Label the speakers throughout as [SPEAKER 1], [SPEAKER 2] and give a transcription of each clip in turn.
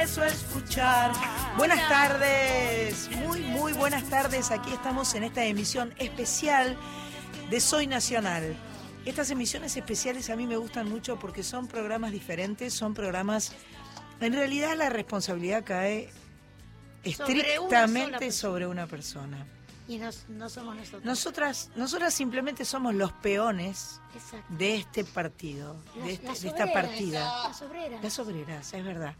[SPEAKER 1] empiezo a escuchar. Buenas tardes, muy, muy buenas tardes. Aquí estamos en esta emisión especial de Soy Nacional. Estas emisiones especiales a mí me gustan mucho porque son programas diferentes, son programas... En realidad la responsabilidad cae estrictamente sobre una persona.
[SPEAKER 2] Y no somos nosotros.
[SPEAKER 1] Nosotras, nosotras simplemente somos los peones de este partido, de, este, esta partida.
[SPEAKER 2] Las obreras.
[SPEAKER 1] Las obreras, es verdad.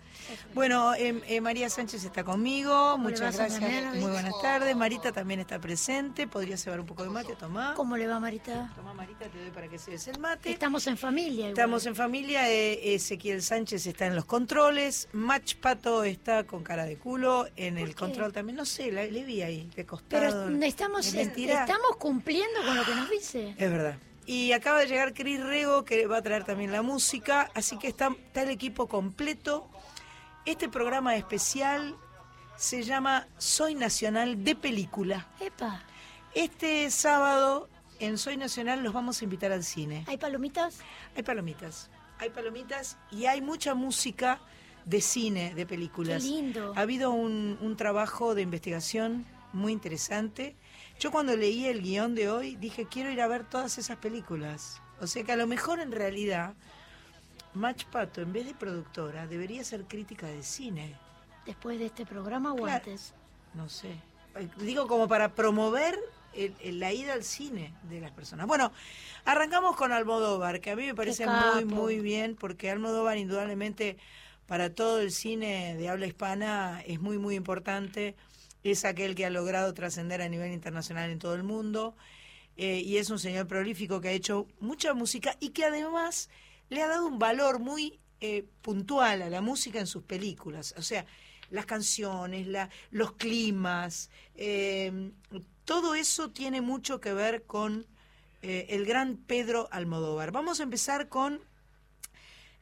[SPEAKER 1] Bueno, em, eh, María Sánchez está conmigo, muchas gracias. Muy buenas tardes. Marita también está presente. ¿Podría llevar un poco de mate, Tomá.
[SPEAKER 2] ¿Cómo le va, Marita?
[SPEAKER 1] Tomá, Marita, te doy para que se des el mate.
[SPEAKER 2] Estamos en familia.
[SPEAKER 1] Estamos en familia. Eh, Ezequiel Sánchez está en los controles. Mach Pato está con cara de culo en el control también. No sé, le vi ahí, de costado
[SPEAKER 2] estamos, estamos cumpliendo con lo que nos dice.
[SPEAKER 1] Es verdad. Y acaba de llegar Cris Rego, que va a traer también la música, así que está, está el equipo completo. Este programa especial se llama Soy Nacional de Película.
[SPEAKER 2] Epa.
[SPEAKER 1] Este sábado en Soy Nacional los vamos a invitar al cine.
[SPEAKER 2] ¿Hay palomitas?
[SPEAKER 1] Hay palomitas. Hay palomitas y hay mucha música de cine, de películas.
[SPEAKER 2] Qué lindo.
[SPEAKER 1] Ha habido un, un trabajo de investigación muy interesante yo cuando leí el guion de hoy dije, quiero ir a ver todas esas películas. O sea que a lo mejor en realidad, Match Pato, en vez de productora, debería ser crítica de cine.
[SPEAKER 2] ¿Después de este programa o antes?
[SPEAKER 1] No sé. Digo, como para promover la ida al cine de las personas. Bueno, arrancamos con Almodóvar, que a mí me parece muy, muy bien, porque Almodóvar indudablemente para todo el cine de habla hispana es muy, muy importante es aquel que ha logrado trascender a nivel internacional en todo el mundo eh, y es un señor prolífico que ha hecho mucha música y que además le ha dado un valor muy eh, puntual a la música en sus películas. O sea, las canciones, la, los climas, eh, todo eso tiene mucho que ver con el gran Pedro Almodóvar. Vamos a empezar con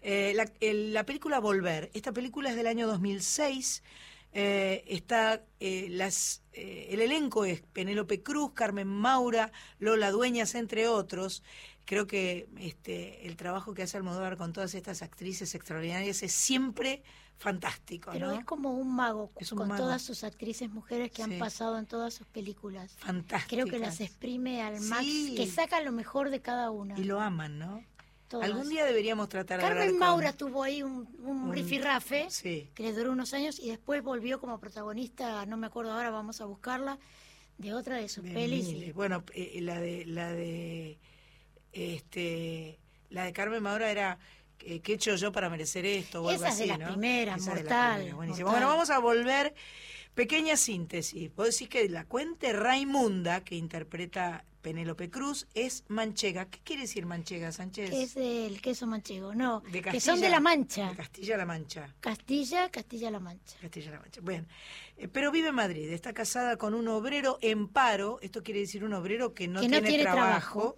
[SPEAKER 1] la película Volver. Esta película es del año 2006 eh, está eh, las, eh, el elenco es Penélope Cruz, Carmen Maura, Lola Dueñas, entre otros. Creo que este, el trabajo que hace Almodóvar con todas estas actrices extraordinarias es siempre fantástico.
[SPEAKER 2] Pero es como un mago con todas sus actrices mujeres que han pasado en todas sus películas.
[SPEAKER 1] Fantástico.
[SPEAKER 2] Creo que las exprime al máximo, más, que saca lo mejor de cada una.
[SPEAKER 1] Y lo aman, ¿no? Algún día deberíamos tratar
[SPEAKER 2] de Carmen Maura tuvo ahí un, un, rifirrafe que le duró unos años y después volvió como protagonista, no me acuerdo ahora, vamos a buscarla, de otra de sus pelis.
[SPEAKER 1] Bueno, eh, la de la de este la de Carmen Maura era eh, ¿qué he hecho yo para merecer esto? O
[SPEAKER 2] Esa
[SPEAKER 1] algo
[SPEAKER 2] de las primeras, mortal,
[SPEAKER 1] Bueno, vamos a volver. Pequeña síntesis. Puedo decir que la cuente Raimunda, que interpreta Penélope Cruz es manchega. ¿Qué quiere decir manchega, Sánchez?
[SPEAKER 2] Es el queso manchego, no. que son de La Mancha.
[SPEAKER 1] De Castilla-La Mancha.
[SPEAKER 2] Castilla, Castilla-La Mancha.
[SPEAKER 1] Castilla-La Mancha. Bueno, eh, pero vive en Madrid. Está casada con un obrero en paro. Esto quiere decir un obrero que no, tiene, trabajo,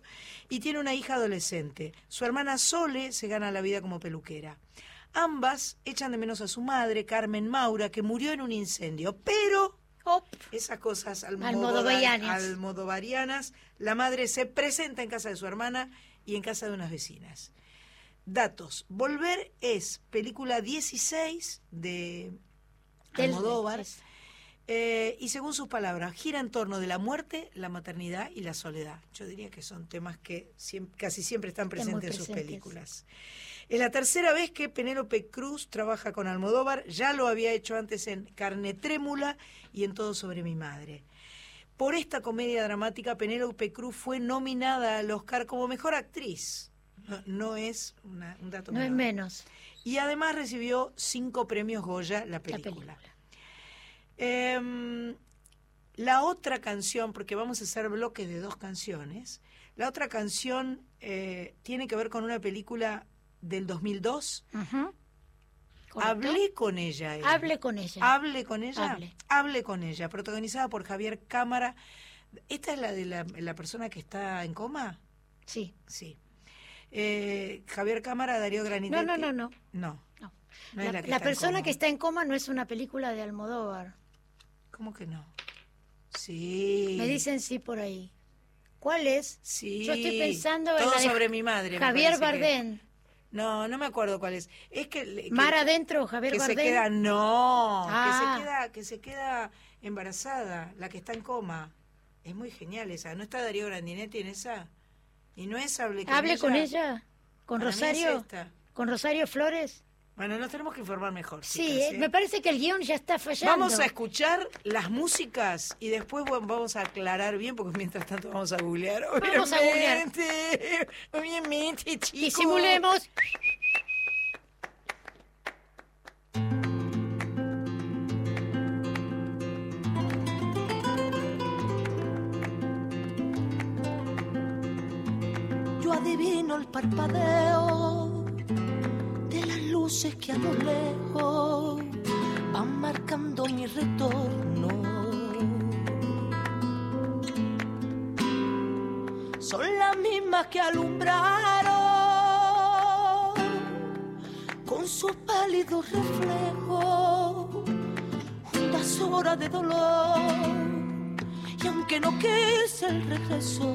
[SPEAKER 1] Y tiene una hija adolescente. Su hermana Sole se gana la vida como peluquera. Ambas echan de menos a su madre, Carmen Maura, que murió en un incendio. Pero esas cosas almodovarianas. La madre se presenta en casa de su hermana y en casa de unas vecinas. Datos. Volver es película 16 de Almodóvar. Eh, y según sus palabras, gira en torno de la muerte, la maternidad y la soledad. Yo diría que son temas que casi siempre están presentes en sus películas. Es la tercera vez que Penélope Cruz trabaja con Almodóvar, ya lo había hecho antes en Carne Trémula y en Todo sobre mi madre. Por esta comedia dramática, Penélope Cruz fue nominada al Oscar como mejor actriz. No, es un dato
[SPEAKER 2] No es menos.
[SPEAKER 1] Y además recibió cinco premios Goya la película. Em, la, otra canción, porque vamos a hacer bloques de dos canciones, la otra canción eh, tiene que ver con una película del 2002. Hablé con ella.
[SPEAKER 2] Hable con ella.
[SPEAKER 1] Hable con ella. Hable. con ella. Protagonizada por Javier Cámara. ¿Esta es la de la, persona que está en coma?
[SPEAKER 2] Sí.
[SPEAKER 1] Sí. Eh, Javier Cámara, Darío Granito.
[SPEAKER 2] No, no, no, no.
[SPEAKER 1] No.
[SPEAKER 2] la, persona que está en coma no es una película de Almodóvar.
[SPEAKER 1] ¿Cómo que no? Sí.
[SPEAKER 2] Me dicen sí por ahí. ¿Cuál es?
[SPEAKER 1] Sí.
[SPEAKER 2] Yo estoy pensando
[SPEAKER 1] en
[SPEAKER 2] la
[SPEAKER 1] sobre mi madre.
[SPEAKER 2] Javier Bardem.
[SPEAKER 1] No, no me acuerdo cuál es. Es que,
[SPEAKER 2] Mar adentro, Javier
[SPEAKER 1] que
[SPEAKER 2] se
[SPEAKER 1] queda no, que se
[SPEAKER 2] Ah.
[SPEAKER 1] queda que se queda embarazada, la que está en coma. Es muy genial esa. ¿No está Darío Grandinetti en esa? Y no es hable con
[SPEAKER 2] Hable
[SPEAKER 1] ella.
[SPEAKER 2] con ella, con
[SPEAKER 1] Para mí es
[SPEAKER 2] Rosario, con Rosario Flores.
[SPEAKER 1] Bueno, nos tenemos que informar mejor.
[SPEAKER 2] Sí,
[SPEAKER 1] chicas,
[SPEAKER 2] eh,
[SPEAKER 1] ¿eh?
[SPEAKER 2] me parece que el guion ya está fallando.
[SPEAKER 1] Vamos a escuchar las músicas y después bueno, vamos a aclarar bien, porque mientras tanto vamos a googlear.
[SPEAKER 2] Vamos a googlear.
[SPEAKER 1] Obviamente, obviamente, chicos.
[SPEAKER 2] Disimulemos.
[SPEAKER 3] Yo adivino el parpadeo luces que a lo lejos van marcando mi retorno. Son las mismas que alumbraron con sus pálidos reflejos juntas horas de dolor. Y aunque no quise el regreso,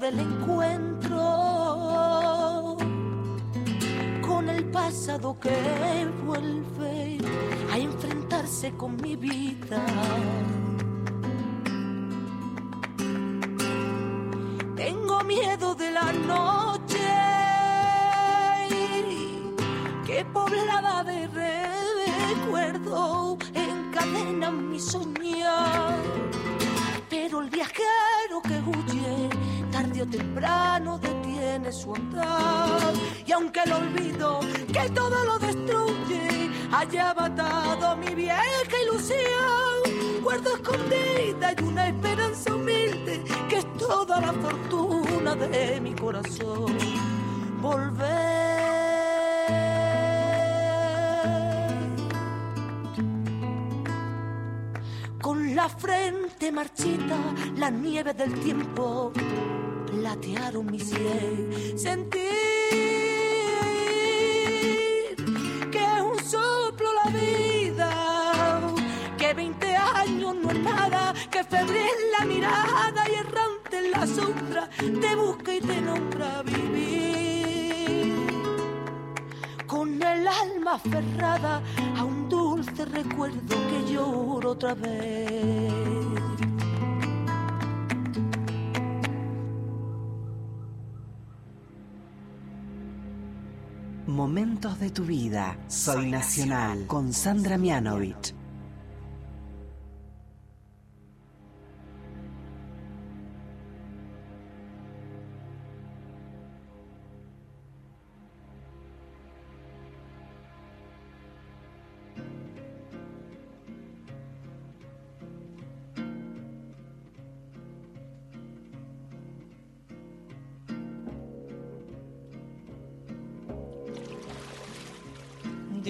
[SPEAKER 3] Del encuentro con el pasado que vuelve a enfrentarse con mi vida. Matado mi vieja ilusión, guardo escondida y una esperanza humilde que es toda la fortuna de mi corazón. Volver con la frente marchita, la nieve del tiempo platearon mi sien. Sentir que 20 años no es nada, que febril la mirada y errante en la sombra te busca y te nombra vivir con el alma aferrada a un dulce recuerdo que lloro otra vez.
[SPEAKER 4] Momentos de tu vida. Soy Nacional con Sandra Mianovich.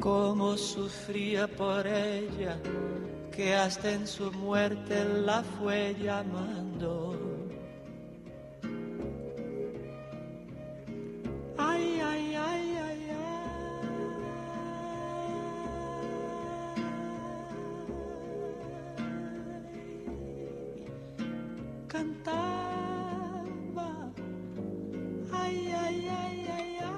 [SPEAKER 5] cómo sufría por ella, que hasta en su muerte la fue llamando. Ay, ay, ay, ay, ay. Cantaba, ay, ay, ay, ay, ay,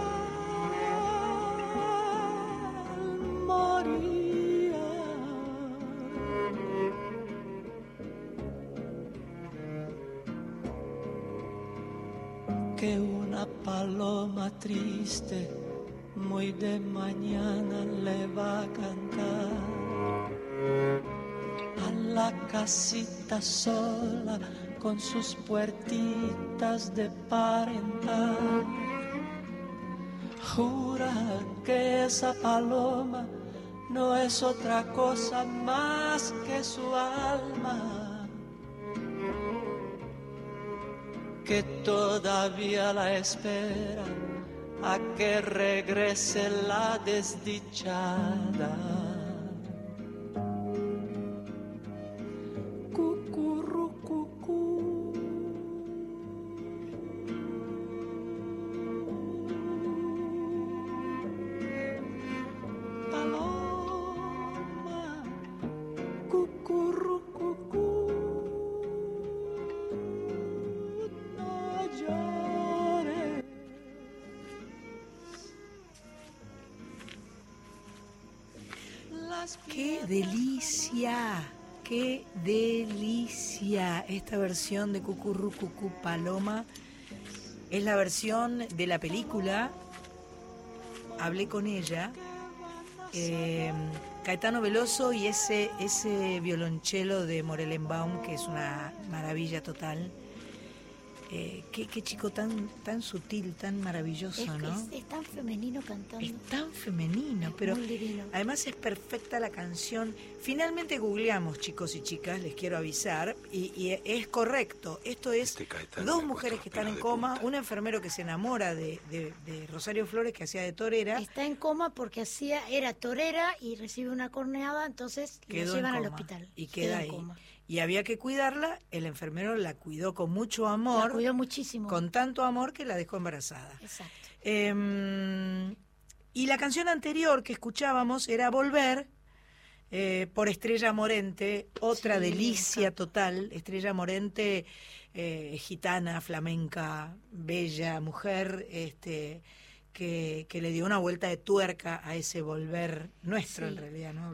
[SPEAKER 5] de mañana le va a cantar. A la casita sola con sus puertitas de parental. Jura que esa paloma no es otra cosa más que su alma, que todavía la espera a que regrese la desdichada.
[SPEAKER 1] Versión de Cucurru Cucú Paloma es la versión de la película Hablé con ella. eh, Caetano Veloso y ese, ese violonchelo de Morelenbaum, que es una maravilla total. Eh, qué, qué chico tan, tan sutil, tan maravilloso,
[SPEAKER 2] Es, que
[SPEAKER 1] ¿no?
[SPEAKER 2] es, es tan femenino cantando.
[SPEAKER 1] Es tan femenino, pero además es perfecta la canción. Finalmente googleamos, chicos y chicas, les quiero avisar, y, y es correcto. Esto es
[SPEAKER 6] Este
[SPEAKER 1] dos mujeres que están en coma,
[SPEAKER 6] punta.
[SPEAKER 1] un enfermero que se enamora de, de- de Rosario Flores, que hacía de torera,
[SPEAKER 2] Está en coma porque hacía era torera y recibe una corneada, entonces lo llevan
[SPEAKER 1] en
[SPEAKER 2] al hospital.
[SPEAKER 1] y
[SPEAKER 2] Queda
[SPEAKER 1] queda
[SPEAKER 2] en
[SPEAKER 1] ahí.
[SPEAKER 2] coma.
[SPEAKER 1] Y había que cuidarla, el enfermero la cuidó con mucho
[SPEAKER 2] La
[SPEAKER 1] amor,
[SPEAKER 2] cuidó muchísimo.
[SPEAKER 1] con tanto amor que la dejó embarazada.
[SPEAKER 2] Exacto.
[SPEAKER 1] Eh, y la canción anterior que escuchábamos era Volver, eh, por Estrella Morente, otra
[SPEAKER 2] Sí,
[SPEAKER 1] delicia total. Estrella Morente, eh, gitana, flamenca, bella, mujer, este, que, que le dio una vuelta de tuerca a ese volver nuestro,
[SPEAKER 2] Sí.
[SPEAKER 1] en realidad, ¿no?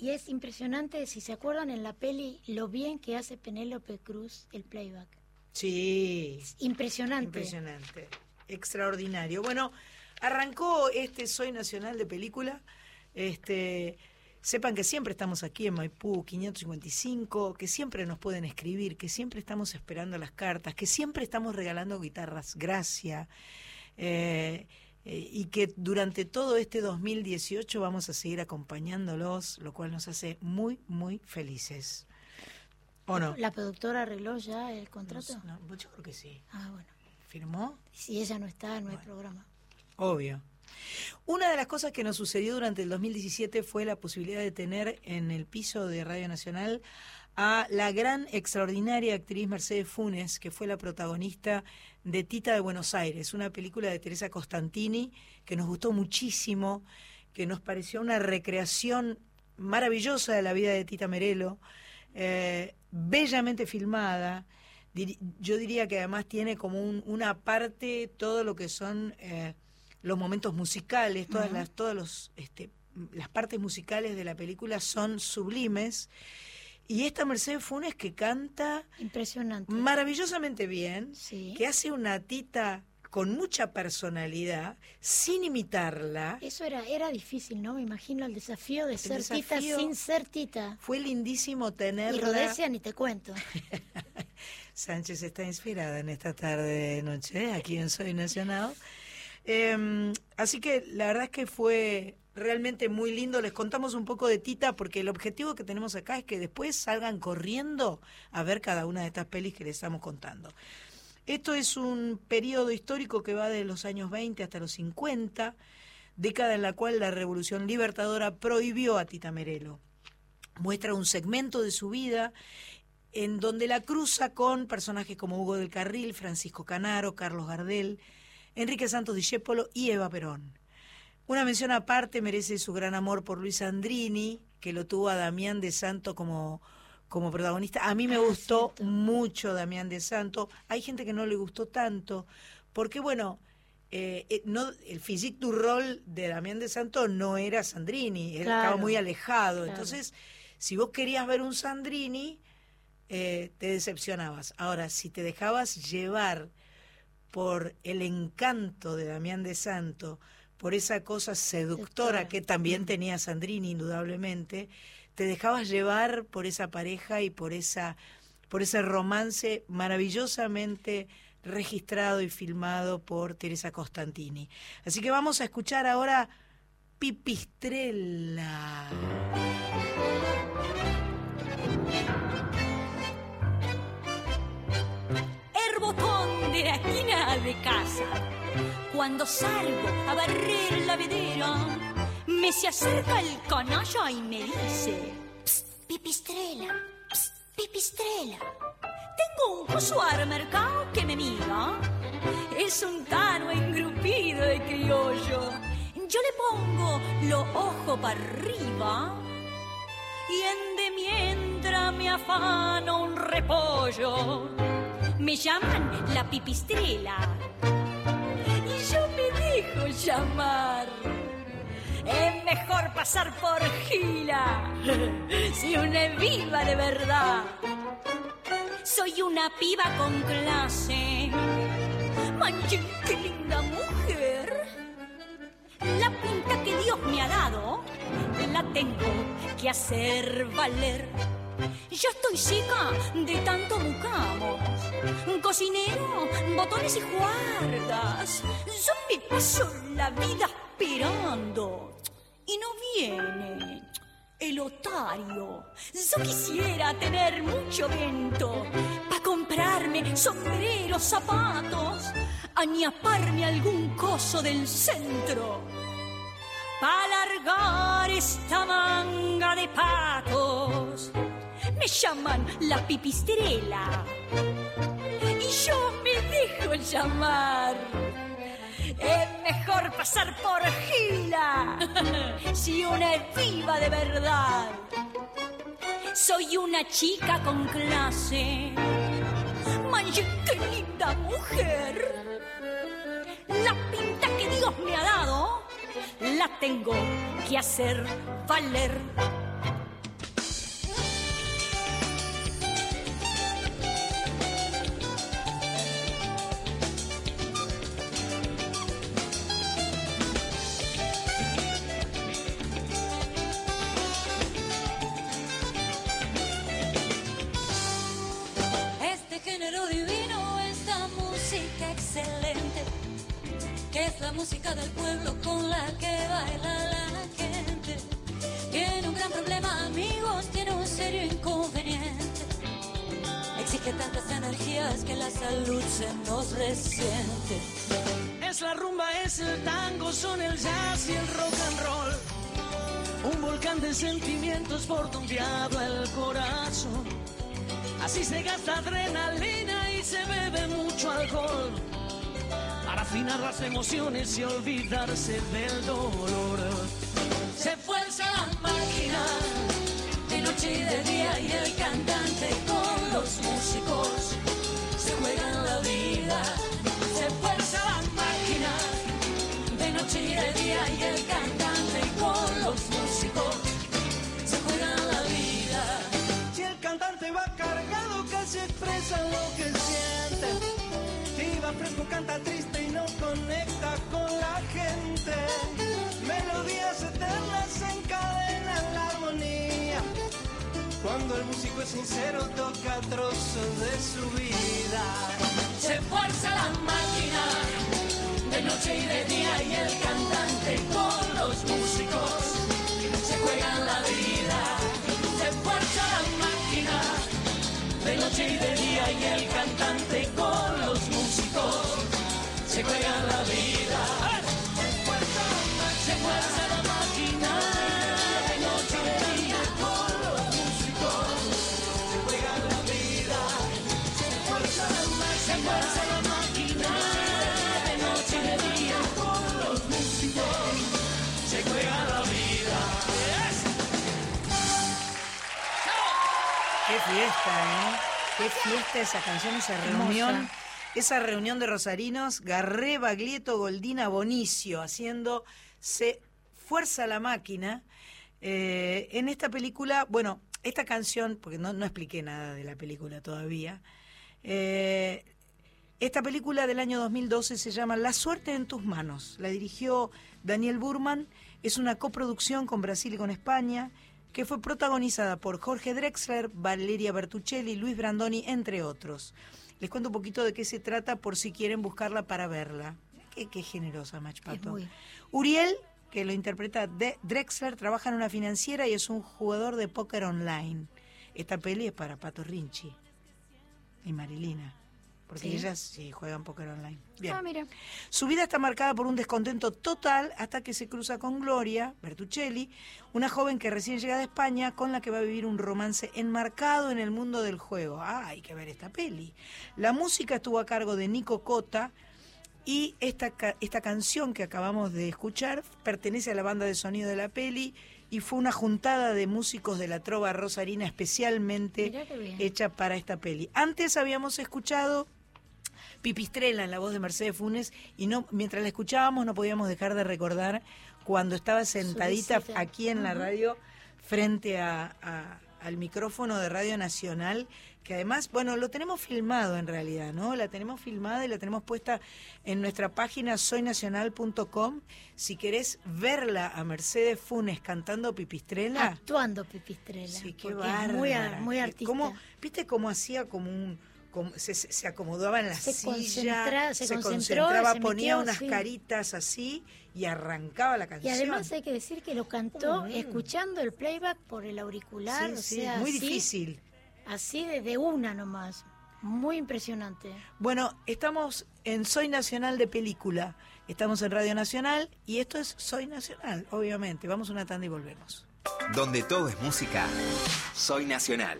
[SPEAKER 2] Y es impresionante, si se acuerdan en la peli, lo bien que hace Penélope Cruz el playback.
[SPEAKER 1] Sí.
[SPEAKER 2] Es impresionante.
[SPEAKER 1] Impresionante, extraordinario. Bueno, arrancó este Soy Nacional de Película. Este, sepan que siempre estamos aquí en Maipú 555, que siempre nos pueden escribir, que siempre estamos esperando las cartas, que siempre estamos regalando guitarras, gracias. Eh, eh, y que durante todo este 2018 vamos a seguir acompañándolos, lo cual nos hace muy, muy felices. ¿O no?
[SPEAKER 2] ¿La productora arregló ya el contrato?
[SPEAKER 1] No, no, yo creo que sí.
[SPEAKER 2] Ah, bueno.
[SPEAKER 1] ¿Firmó?
[SPEAKER 2] Si ella no está, no hay programa.
[SPEAKER 1] Obvio. Una de las cosas que nos sucedió durante el 2017 fue la posibilidad de tener en el piso de Radio Nacional a la gran, extraordinaria actriz Mercedes Funes, que fue la protagonista de Tita de Buenos Aires, una película de Teresa Costantini que nos gustó muchísimo, que nos pareció una recreación maravillosa de la vida de Tita Merelo, eh, bellamente filmada. Yo diría que además tiene como un- una parte todo lo que son eh, los momentos musicales, todas las, todas los, este, las partes musicales de la película son sublimes. Y esta Mercedes Funes que canta
[SPEAKER 2] Impresionante.
[SPEAKER 1] maravillosamente bien,
[SPEAKER 2] Sí.
[SPEAKER 1] que hace una tita con mucha personalidad, sin imitarla.
[SPEAKER 2] Eso era, era difícil, ¿no? Me imagino el desafío de ser tita sin ser tita.
[SPEAKER 1] Fue lindísimo tenerla. Y
[SPEAKER 2] Rodesia ni te cuento.
[SPEAKER 1] Sánchez está inspirada en esta tarde de noche, aquí en Soy Nacional. Em, así que la verdad es que fue realmente muy lindo. Les contamos un poco de Tita porque el objetivo que tenemos acá es que después salgan corriendo a ver cada una de estas pelis que les estamos contando. Esto es un periodo histórico que va de los años 20 hasta los 50, década en la cual la Revolución Libertadora prohibió a Tita Merelo. Muestra un segmento de su vida en donde la cruza con personajes como Hugo del Carril, Francisco Canaro, Carlos Gardel, Enrique Santos Discépolo y Eva Perón. Una mención aparte merece su gran amor por Luis Andrini, que lo tuvo a Damián de Santo como, como protagonista. A mí me ah, gustó mucho Damián de Santo. Hay gente que no le gustó tanto, porque bueno, eh, eh, no, el physique du rol de Damián de Santo no era Sandrini, estaba muy alejado. Entonces, si vos querías ver un Sandrini, eh, te decepcionabas. Ahora, si te dejabas llevar por el encanto de Damián de Santo, por esa cosa seductora que también tenía Sandrini indudablemente, te dejabas llevar por esa pareja y por esa por ese romance maravillosamente registrado y filmado por Teresa Costantini. Así que vamos a escuchar ahora Pipistrella.
[SPEAKER 6] El botón de la esquina de casa cuando salgo a barrer la vedera, me se acerca el canalla y me dice: Psst, pipistrela, psst, pipistrela. Tengo un coso al mercado que me mira. Es un tano engrupido de criollo. Yo le pongo los ojos para arriba y en de mientras me afano un repollo. Me llaman la pipistrela yo me dejo llamar. Es mejor pasar por gila si una es viva de verdad. Soy una piba con clase. Manche, qué linda mujer. La pinta que Dios me ha dado la tengo que hacer valer. Yo estoy seca de tanto buscamos. Cocinero, botones y guardas. Yo me paso la vida esperando. Y no viene el otario. Yo quisiera tener mucho vento para comprarme sombreros, zapatos, añaparme algún coso del centro. Para alargar esta manga de patos me llaman la pipistrela. Y yo me dejo llamar. Es mejor pasar por gila si una es viva de verdad. Soy una chica con clase. Manche, qué linda mujer. La pinta que Dios me ha dado, la tengo que hacer valer.
[SPEAKER 7] De sentimientos por diablo el corazón. Así se gasta adrenalina y se bebe mucho alcohol para afinar las emociones y olvidarse del dolor.
[SPEAKER 8] Se fuerza la máquina de noche y de día y el cantante disco canta triste y no conecta con la
[SPEAKER 7] gente. Melodías eternas encadenan la armonía.
[SPEAKER 5] Cuando el músico es sincero toca trozos de su vida.
[SPEAKER 8] Se esfuerza la máquina de noche y de día y el cantante con los músicos se juegan la vida.
[SPEAKER 1] Fiesta, ¿eh? Qué fiesta esa canción, esa reunión. Esa reunión de rosarinos, Garré, Baglietto, Goldina, Bonicio, haciendo Se Fuerza la Máquina. Eh, en esta película, bueno, esta canción, porque no, no expliqué nada de la película todavía, eh, esta película del año 2012 se llama La suerte en tus manos. La dirigió Daniel Burman. Es una coproducción con Brasil y con España que fue protagonizada por Jorge Drexler, Valeria Bertuccelli, Luis Brandoni, entre otros. Les cuento un poquito de qué se trata por si quieren buscarla para verla. Qué, qué generosa, Machpato.
[SPEAKER 2] muy-
[SPEAKER 1] Uriel, que lo interpreta de Drexler, trabaja en una financiera y es un jugador de póker online. Esta peli es para Pato Rinchi y Marilina, porque
[SPEAKER 2] ¿Sí?
[SPEAKER 1] ellas sí juegan póker online. Bien.
[SPEAKER 2] Ah, mira.
[SPEAKER 1] Su vida está marcada por un descontento total hasta que se cruza con Gloria Bertuccelli, una joven que recién llega de España con la que va a vivir un romance enmarcado en el mundo del juego. Ah, hay que ver esta peli. La música estuvo a cargo de Nico Cota y esta, esta canción que acabamos de escuchar pertenece a la banda de sonido de la peli y fue una juntada de músicos de la trova rosarina especialmente hecha para esta peli. Antes habíamos escuchado Pipistrela en la voz de Mercedes Funes y no mientras la escuchábamos no podíamos dejar de recordar cuando estaba sentadita aquí en la radio frente a- a- al micrófono de Radio Nacional que además, bueno, lo tenemos filmado en realidad, ¿no? La tenemos filmada y la tenemos puesta en nuestra página soynacional.com. Si querés verla a Mercedes Funes cantando Pipistrela,
[SPEAKER 2] Actuando Pipistrela.
[SPEAKER 1] Sí, qué
[SPEAKER 2] muy,
[SPEAKER 1] bárbara.
[SPEAKER 2] muy
[SPEAKER 1] Qué-
[SPEAKER 2] artista.
[SPEAKER 1] cómo- ¿Viste cómo hacía como un... se, acomodaba en la
[SPEAKER 2] Se
[SPEAKER 1] silla,
[SPEAKER 2] concentra- se concentró,
[SPEAKER 1] concentraba,
[SPEAKER 2] se
[SPEAKER 1] ponía
[SPEAKER 2] metió,
[SPEAKER 1] unas
[SPEAKER 2] sí.
[SPEAKER 1] caritas así y arrancaba la
[SPEAKER 2] Y
[SPEAKER 1] canción.
[SPEAKER 2] además hay que decir que lo cantó escuchando el playback por el auricular,
[SPEAKER 1] Sí,
[SPEAKER 2] o
[SPEAKER 1] sí,
[SPEAKER 2] sea,
[SPEAKER 1] muy
[SPEAKER 2] así-
[SPEAKER 1] difícil.
[SPEAKER 2] Así de, de una nomás. Muy impresionante.
[SPEAKER 1] Bueno, estamos en Soy Nacional de Película. Estamos en Radio Nacional y esto es Soy Nacional, obviamente. Vamos a una tanda y volvemos.
[SPEAKER 9] Donde todo es música, soy nacional.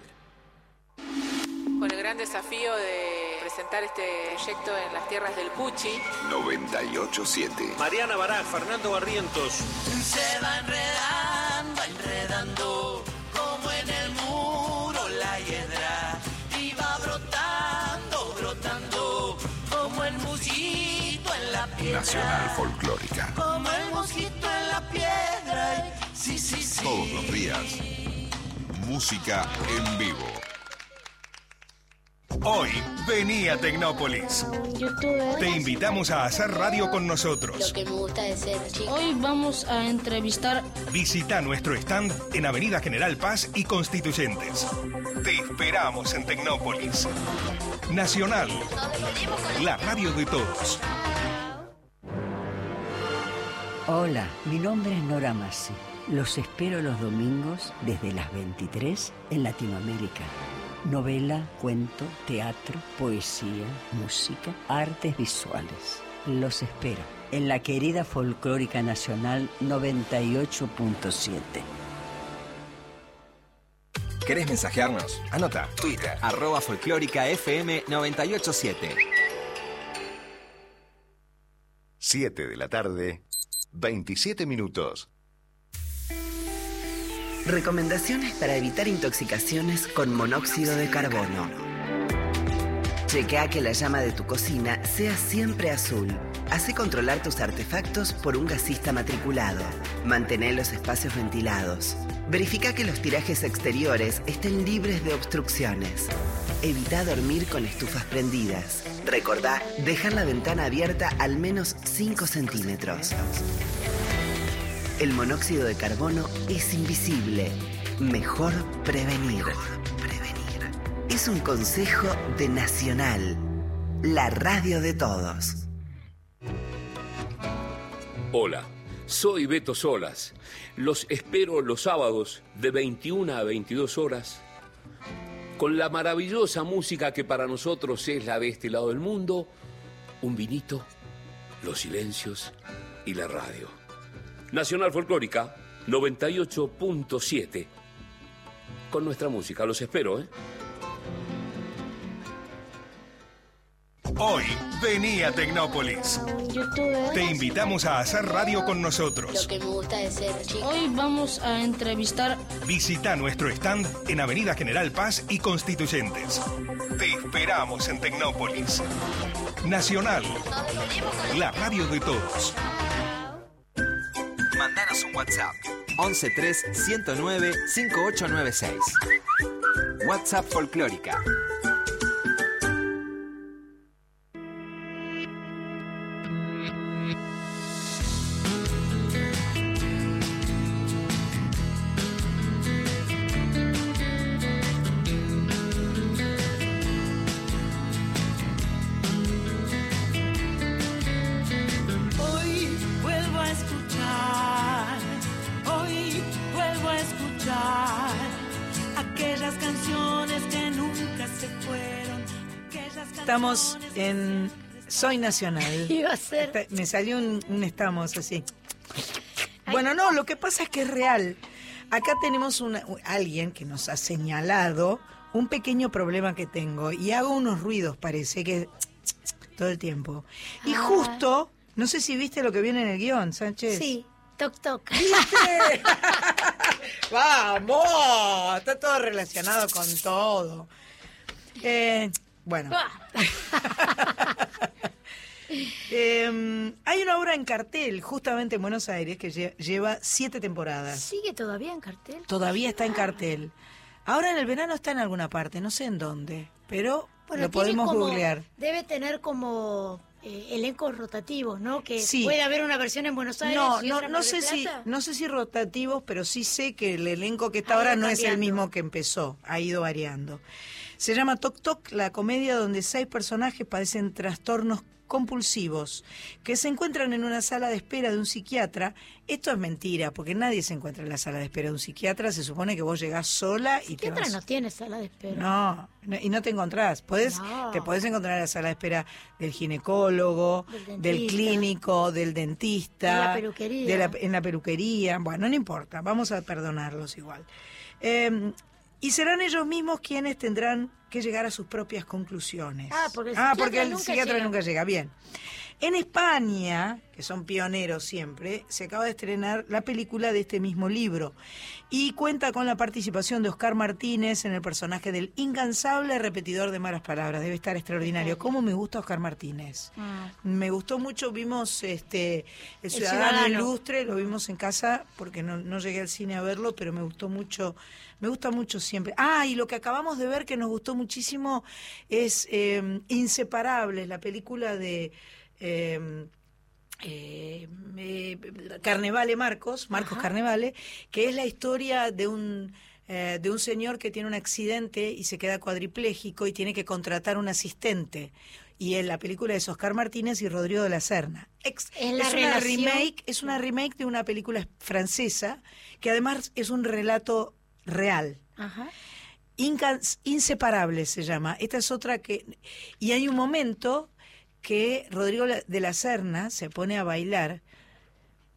[SPEAKER 10] Con el gran desafío de presentar este proyecto en las tierras del Puchi.
[SPEAKER 11] 987.
[SPEAKER 12] Mariana Bará, Fernando Barrientos.
[SPEAKER 8] Se va enredando, enredando, como en el muro la hiedra. Y va brotando, brotando, como el mosquito en la piedra.
[SPEAKER 11] Nacional Folclórica.
[SPEAKER 8] Como el mosquito en la piedra. Sí, sí, sí.
[SPEAKER 11] Todos los días. Música en vivo.
[SPEAKER 13] Hoy, vení a Tecnópolis. Te invitamos a hacer radio con nosotros.
[SPEAKER 14] que me gusta de ser chico. Hoy vamos a entrevistar
[SPEAKER 13] Visita nuestro stand en Avenida General Paz y Constituyentes. Te esperamos en Tecnópolis. Nacional, la radio de todos.
[SPEAKER 15] Hola, mi nombre es Nora Massi. Los espero los domingos desde las 23 en Latinoamérica. Novela, cuento, teatro, poesía, música, artes visuales. Los espero en la querida Folclórica Nacional 98.7.
[SPEAKER 9] ¿Querés mensajearnos? Anota. Twitter, arroba folclórica FM 987.
[SPEAKER 11] 7 de la tarde, 27 minutos.
[SPEAKER 4] Recomendaciones para evitar intoxicaciones con monóxido de carbono. Chequea que la llama de tu cocina sea siempre azul. Así controlar tus artefactos por un gasista matriculado. Mantén los espacios ventilados. Verifica que los tirajes exteriores estén libres de obstrucciones. Evita dormir con estufas prendidas. Recordá dejar la ventana abierta al menos 5 centímetros. El monóxido de carbono es invisible. Mejor prevenir. prevenir. Es un consejo de Nacional, la radio de todos.
[SPEAKER 16] Hola, soy Beto Solas. Los espero los sábados de 21 a 22 horas con la maravillosa música que para nosotros es la de este lado del mundo, un vinito, los silencios y la radio. Nacional Folclórica 98.7. Con nuestra música, los espero, ¿eh?
[SPEAKER 13] Hoy, vení a Tecnópolis. Te invitamos a hacer radio con nosotros.
[SPEAKER 14] Lo que me gusta es ser Hoy vamos a entrevistar.
[SPEAKER 13] Visita nuestro stand en Avenida General Paz y Constituyentes. Te esperamos en Tecnópolis. Nacional, la radio de todos.
[SPEAKER 9] Un WhatsApp 113 109 5896. WhatsApp Folclórica
[SPEAKER 1] Soy Nacional.
[SPEAKER 2] Iba a ser.
[SPEAKER 1] Me salió un, estamos así. Bueno, no, lo que pasa es que es real. Acá tenemos una, alguien que nos ha señalado un pequeño problema que tengo y hago unos ruidos, parece que todo el tiempo. Y ah. justo, no sé si viste lo que viene en el guion, Sánchez.
[SPEAKER 2] Sí, toc toc.
[SPEAKER 1] ¡Vamos! Está todo relacionado con todo. Eh, bueno. Em, hay una obra en cartel, justamente en Buenos Aires, que lleva siete temporadas.
[SPEAKER 2] ¿Sigue todavía en cartel?
[SPEAKER 1] Todavía está en cartel. Ahora en el verano está en alguna parte, no sé en dónde, pero lo podemos googlear.
[SPEAKER 2] Debe tener como eh, elencos rotativos, ¿no? Que puede haber una versión en Buenos Aires.
[SPEAKER 1] No, no, no sé si, no sé si rotativos, pero sí sé que el elenco que está ahora no es el mismo que empezó, ha ido variando. Se llama Tok Tok, la comedia donde seis personajes padecen trastornos compulsivos que se encuentran en una sala de espera de un psiquiatra. Esto es mentira, porque nadie se encuentra en la sala de espera de un psiquiatra. Se supone que vos llegás sola y te vas.
[SPEAKER 2] no tiene sala de espera.
[SPEAKER 1] No, y no te encontrás. Podés, Te podés encontrar en la sala de espera del ginecólogo, del, clínico, del dentista. En
[SPEAKER 2] la peluquería.
[SPEAKER 1] en la peluquería. Bueno, no importa, vamos a perdonarlos igual. Eh, y serán ellos mismos quienes tendrán que llegar a sus propias conclusiones.
[SPEAKER 2] Ah, porque el ah,
[SPEAKER 1] psiquiatra, nunca, llega. Bien. En España, que son pioneros siempre, se acaba de estrenar la película de este mismo libro y cuenta con la participación de Oscar Martínez en el personaje del incansable repetidor de malas palabras. Debe estar extraordinario. ¿Cómo me gusta Oscar Martínez? Ah. Me gustó mucho, vimos este El Ciudadano, Ilustre, lo vimos en casa porque no, no llegué al cine a verlo, pero me gustó mucho me gusta mucho siempre. Ah, y lo que acabamos de ver que nos gustó muchísimo es eh, Inseparables, la película de... Em, eh, Carnevale Marcos, Marcos Carnevale, que es la historia de un eh, de un señor que tiene un accidente y se queda cuadripléjico y tiene que contratar un asistente. Y en la película es Oscar Martínez y Rodrigo de la Serna.
[SPEAKER 2] es, una
[SPEAKER 1] remake, es una remake de una película francesa que además es un relato real. Ajá. inseparable se llama. Esta es otra que... Y hay un momento que Rodrigo de la Serna se pone a bailar.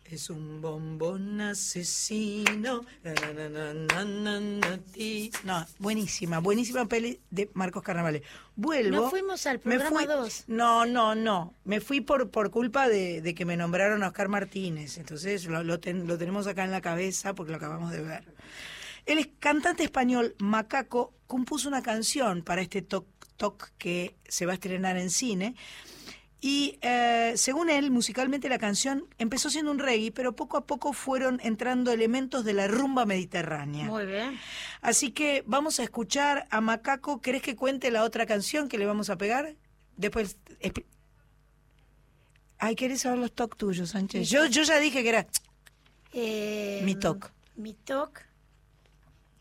[SPEAKER 1] Es un bombón asesino. No, buenísima, buenísima peli de Marcos Carnavales. Vuelvo.
[SPEAKER 2] No fuimos al programa 2.
[SPEAKER 1] No, no, no. Me fui por, por culpa de, que me nombraron a Oscar Martínez. Entonces lo, lo tenemos acá en la cabeza porque lo acabamos de ver. El cantante español Macaco compuso una canción para este Toc Que se va a estrenar en cine. Y eh, según él, musicalmente la canción empezó siendo un reggae, pero poco a poco fueron entrando elementos de la rumba mediterránea.
[SPEAKER 2] Muy bien.
[SPEAKER 1] Así que vamos a escuchar a Macaco. ¿Querés que cuente la otra canción que le vamos a pegar? Después. Ay, ¿querés saber los toc tuyos, Sánchez? Yo, yo ya dije que era
[SPEAKER 2] eh,
[SPEAKER 1] mi toc.
[SPEAKER 2] Mi toc.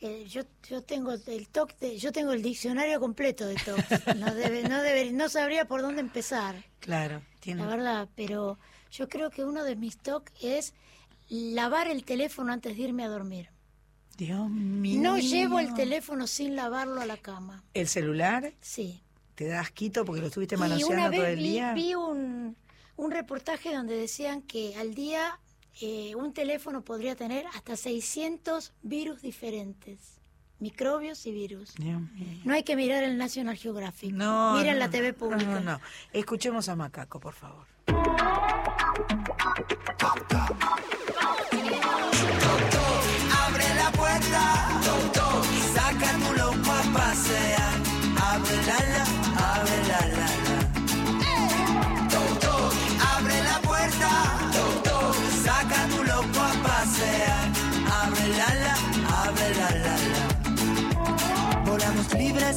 [SPEAKER 2] Eh, yo, yo tengo el TOC, yo tengo el diccionario completo de TOC. No, debe, no, debe, no sabría por dónde empezar.
[SPEAKER 1] Claro, tiene.
[SPEAKER 2] La verdad, pero yo creo que uno de mis TOC es lavar el teléfono antes de irme a dormir.
[SPEAKER 1] Dios mío.
[SPEAKER 2] No llevo el teléfono sin lavarlo a la cama.
[SPEAKER 1] ¿El celular?
[SPEAKER 2] Sí.
[SPEAKER 1] ¿Te das quito porque lo estuviste manoseando todo el día?
[SPEAKER 2] Vi, vi un, un reportaje donde decían que al día eh, un teléfono podría tener hasta 600 virus diferentes, microbios y virus. No hay que mirar el National Geographic. No, Miren la TV pública.
[SPEAKER 1] No, no, Escuchemos a Macaco, por favor.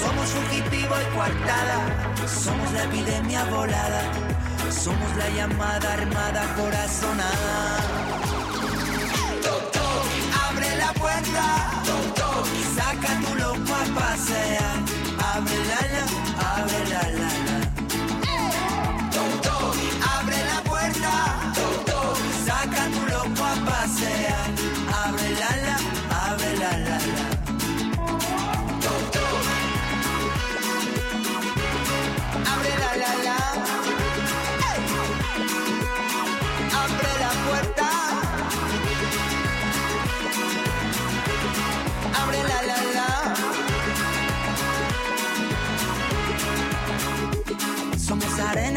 [SPEAKER 17] Somos fugitivo y coartada, somos la epidemia volada, somos la llamada armada corazonada. Doctor, abre la puerta, doctor, saca tu loco a pasear. Abre la, abre la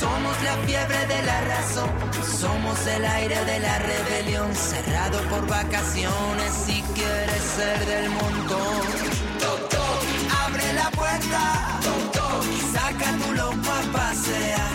[SPEAKER 17] Somos la fiebre de la razón, somos el aire de la rebelión, cerrado por vacaciones si quieres ser del montón. Doctor, abre la puerta, doctor, saca tu loco a pasear,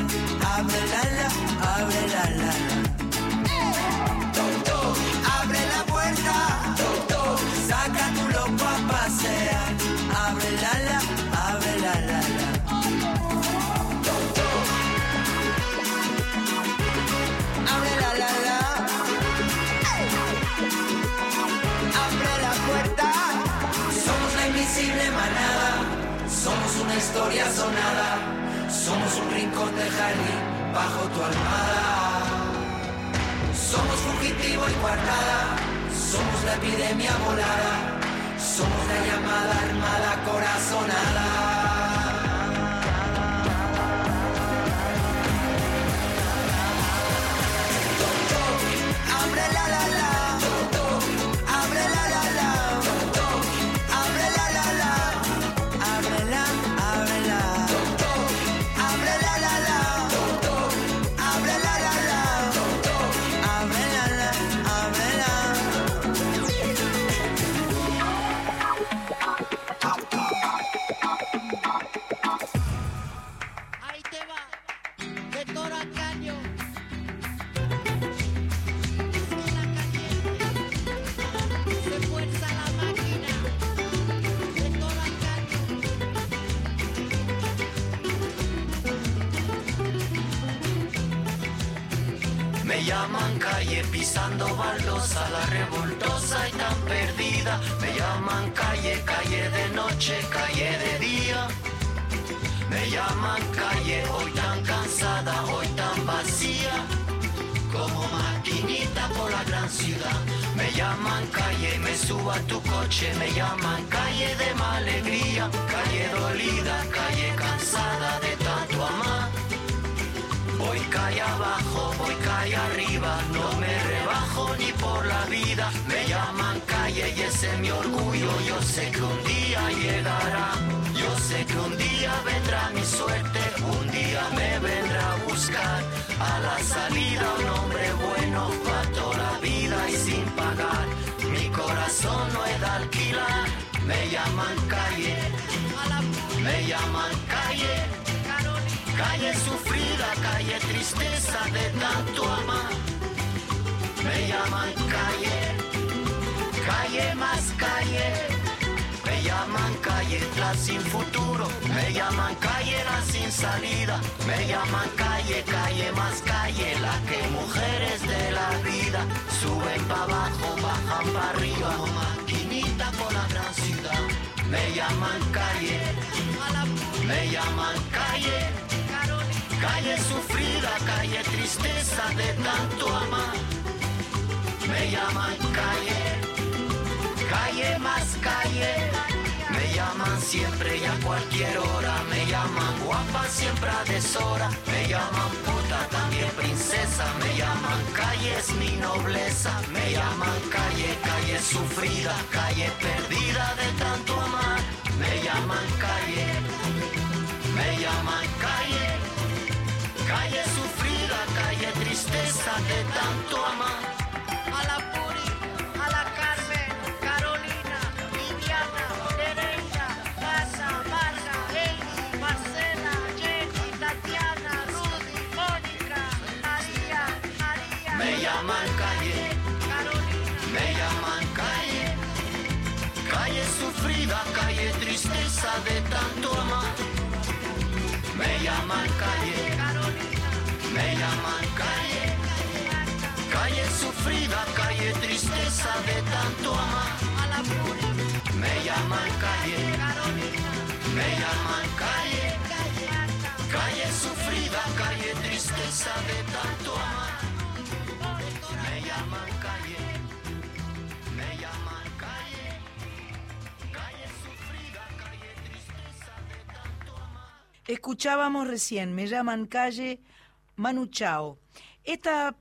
[SPEAKER 17] una historia sonada, somos un rincón de jardín bajo tu almada. Somos fugitivo y guardada, somos la epidemia volada, somos la llamada armada corazonada. Pisando baldosa, la revoltosa y tan perdida. Me llaman calle, calle de noche, calle de día. Me llaman calle, hoy tan cansada, hoy tan vacía. Como maquinita por la gran ciudad. Me llaman
[SPEAKER 18] calle, me subo a tu coche, me llaman calle de alegría, calle dolida, calle cansada de tanto amar. Voy calle abajo, voy calle arriba, no me rebajo ni por la vida. Me llaman calle y ese es mi orgullo, yo sé que un día llegará. Yo sé que un día vendrá mi suerte, un día me vendrá a buscar. A la salida un hombre bueno para toda la vida y sin pagar. Mi corazón no es de alquilar, me llaman calle, me llaman calle. Calle sufrida, calle tristeza de tanto amar. Me llaman calle, calle más calle. Me llaman calle la sin futuro, me llaman calle la sin salida, me llaman calle, calle más calle, la que mujeres de la vida suben para abajo, bajan para arriba, maquinita por la gran ciudad. Me llaman calle, me llaman calle, calle sufrida, calle tristeza de tanto amar. Me llaman calle, calle más calle. Me llaman siempre y a cualquier hora. Me llaman guapa siempre a deshora. Me llaman puta también princesa. Me llaman calle es mi nobleza. Me llaman calle, calle sufrida, calle perdida de tanto amar. Me llaman calle, me llaman calle. Calle sufrida, calle tristeza de tanto amar.
[SPEAKER 19] A la Puri, a la Carmen, Carolina, Viviana, Nereida, Casa, Marga, Eli, Marcela, Jenny, Tatiana, Rudy, Mónica, María, María.
[SPEAKER 18] Me llaman calle, me llaman calle. Calle sufrida, calle tristeza de tanto amar. Me llaman calle, Sufrida, calle tristeza de tanto amar. Me llaman calle, me llaman calle. Calle sufrida, calle tristeza de tanto amar. Me llaman calle, me llaman calle. Calle sufrida, calle tristeza de tanto amar.
[SPEAKER 1] Escuchábamos recién, me llaman calle Manu Chao. Esta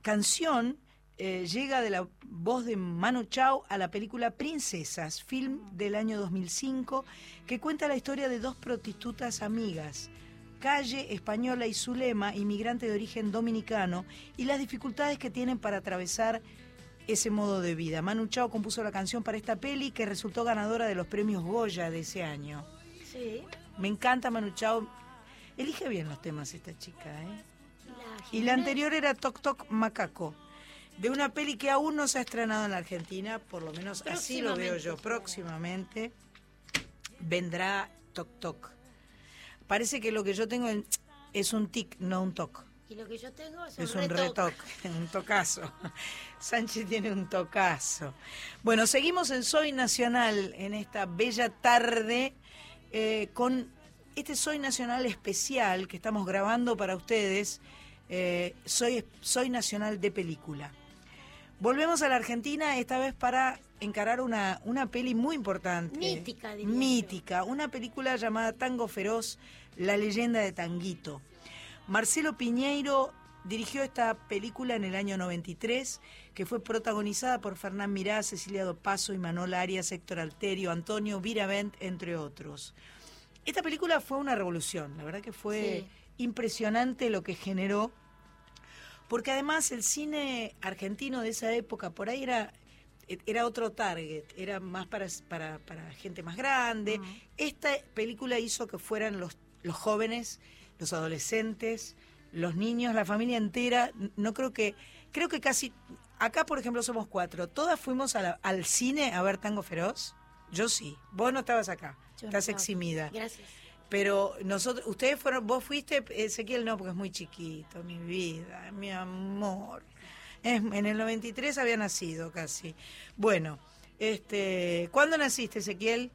[SPEAKER 1] canción eh, llega de la voz de Manu Chao a la película Princesas, film del año 2005, que cuenta la historia de dos prostitutas amigas, Calle, española, y Zulema, inmigrante de origen dominicano, y las dificultades que tienen para atravesar ese modo de vida. Manu Chao compuso la canción para esta peli que resultó ganadora de los premios Goya de ese año.
[SPEAKER 2] Sí.
[SPEAKER 1] Me encanta Manu Chao. Elige bien los temas esta chica, ¿eh?
[SPEAKER 2] La
[SPEAKER 1] Y la anterior era Toc Toc Macaco, de una peli que aún no se ha estrenado en la Argentina, por lo menos así lo veo yo. Próximamente vendrá Toc Toc. Parece que lo que yo tengo en- es un tic, no un toc.
[SPEAKER 2] Y lo que yo tengo es,
[SPEAKER 1] Es
[SPEAKER 2] un
[SPEAKER 1] un
[SPEAKER 2] retoque.
[SPEAKER 1] retoque, un tocazo. Sánchez tiene un tocazo. Bueno, seguimos en Soy Nacional en esta bella tarde eh, con este Soy Nacional especial que estamos grabando para ustedes. eh, Soy, Soy Nacional de Película. Volvemos a la Argentina esta vez para encarar una, una peli muy importante.
[SPEAKER 2] Mítica, diría
[SPEAKER 1] Mítica, una película llamada Tango Feroz, la leyenda de Tanguito. Marcelo Piñeiro dirigió esta película en el año 93, que fue protagonizada por Fernán Mirá, Cecilia Dopaso, Imanol Arias, Héctor Alterio, Antonio Viravent, entre otros. Esta película fue una revolución, la verdad que fue
[SPEAKER 2] Sí.
[SPEAKER 1] impresionante lo que generó, porque además el cine argentino de esa época por ahí era era otro target, era más para, para, para gente más grande. Esta película hizo que fueran los, los jóvenes, los adolescentes, los niños, la familia entera. No creo que, creo que casi, acá por ejemplo somos cuatro, todas fuimos a la- al cine a ver Tango Feroz. Yo sí, vos no estabas acá,
[SPEAKER 2] Yo
[SPEAKER 1] estás eximida.
[SPEAKER 2] Gracias.
[SPEAKER 1] Pero nosotros, ustedes fueron, vos fuiste, Ezequiel no, porque es muy chiquito, mi vida, mi amor. Es- en el 93 había nacido casi. Bueno, este, ¿cuándo naciste, Ezequiel?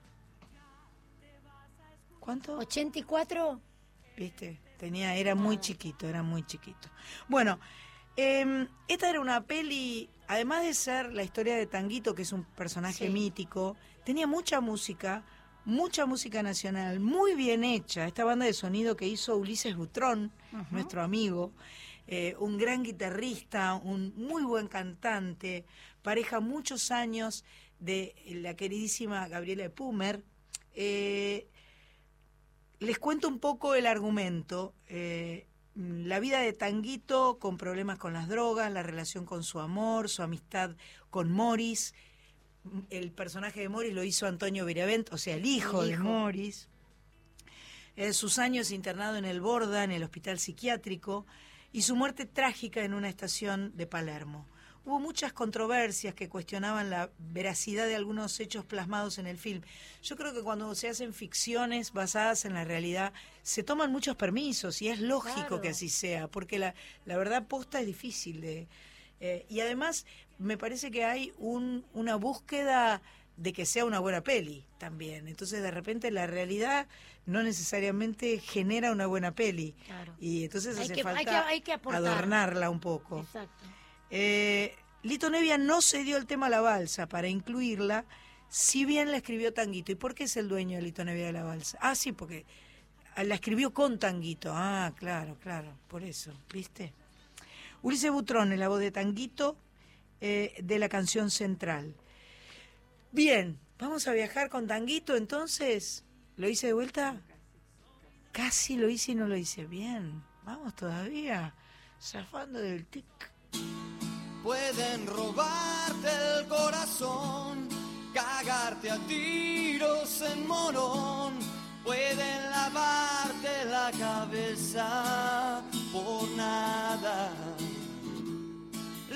[SPEAKER 1] ¿Cuánto?
[SPEAKER 2] 84.
[SPEAKER 1] ¿Viste? Tenía, era muy chiquito, era muy chiquito. Bueno, em, esta era una peli además de ser la historia de Tanguito, que es un personaje mítico, tenía mucha música, mucha música nacional, muy bien hecha. Esta banda de sonido que hizo Ulises Butrón, nuestro amigo, eh, un gran guitarrista, un muy buen cantante, pareja muchos años de la queridísima Gabriela Pumer. Eh, les cuento un poco el argumento. Eh, la vida de Tanguito con problemas con las drogas, la relación con su amor, su amistad con Morris. El personaje de Morris lo hizo Antonio Viravent, o sea, el hijo, de Morris. Eh, sus años internado en el Borda, en el hospital psiquiátrico, y su muerte trágica en una estación de Palermo. Hubo muchas controversias que cuestionaban la veracidad de algunos hechos plasmados en el film. Yo creo que cuando se hacen ficciones basadas en la realidad, se toman muchos permisos y es lógico que así sea, porque la, la verdad posta es difícil de... Eh, y además me parece que hay un, una búsqueda de que sea una buena peli también. Entonces de repente la realidad no necesariamente genera una buena peli. Y entonces hace falta adornarla un poco. Exacto. Eh, Lito Nevia no se dio el tema a la balsa para incluirla, si bien la escribió Tanguito. ¿Y por qué es el dueño de Lito Nevia de la balsa? Ah, sí, porque la escribió con Tanguito. Ah, claro, claro, por eso, ¿viste? Ulises Butrón es la voz de Tanguito eh, de la canción central. Bien, vamos a viajar con Tanguito entonces. ¿Lo hice de vuelta? Casi lo hice y no lo hice bien. Vamos todavía, zafando del tic.
[SPEAKER 20] Pueden robarte el corazón, cagarte a tiros en morón, pueden lavarte la cabeza por nada.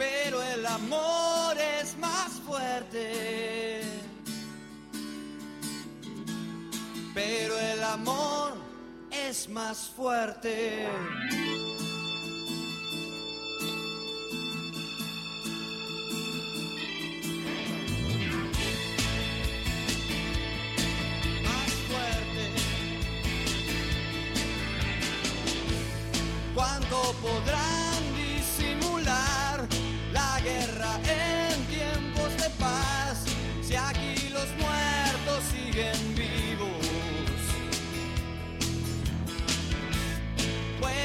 [SPEAKER 20] Pero el amor es más fuerte. Pero el amor es más fuerte. ¿Cuánto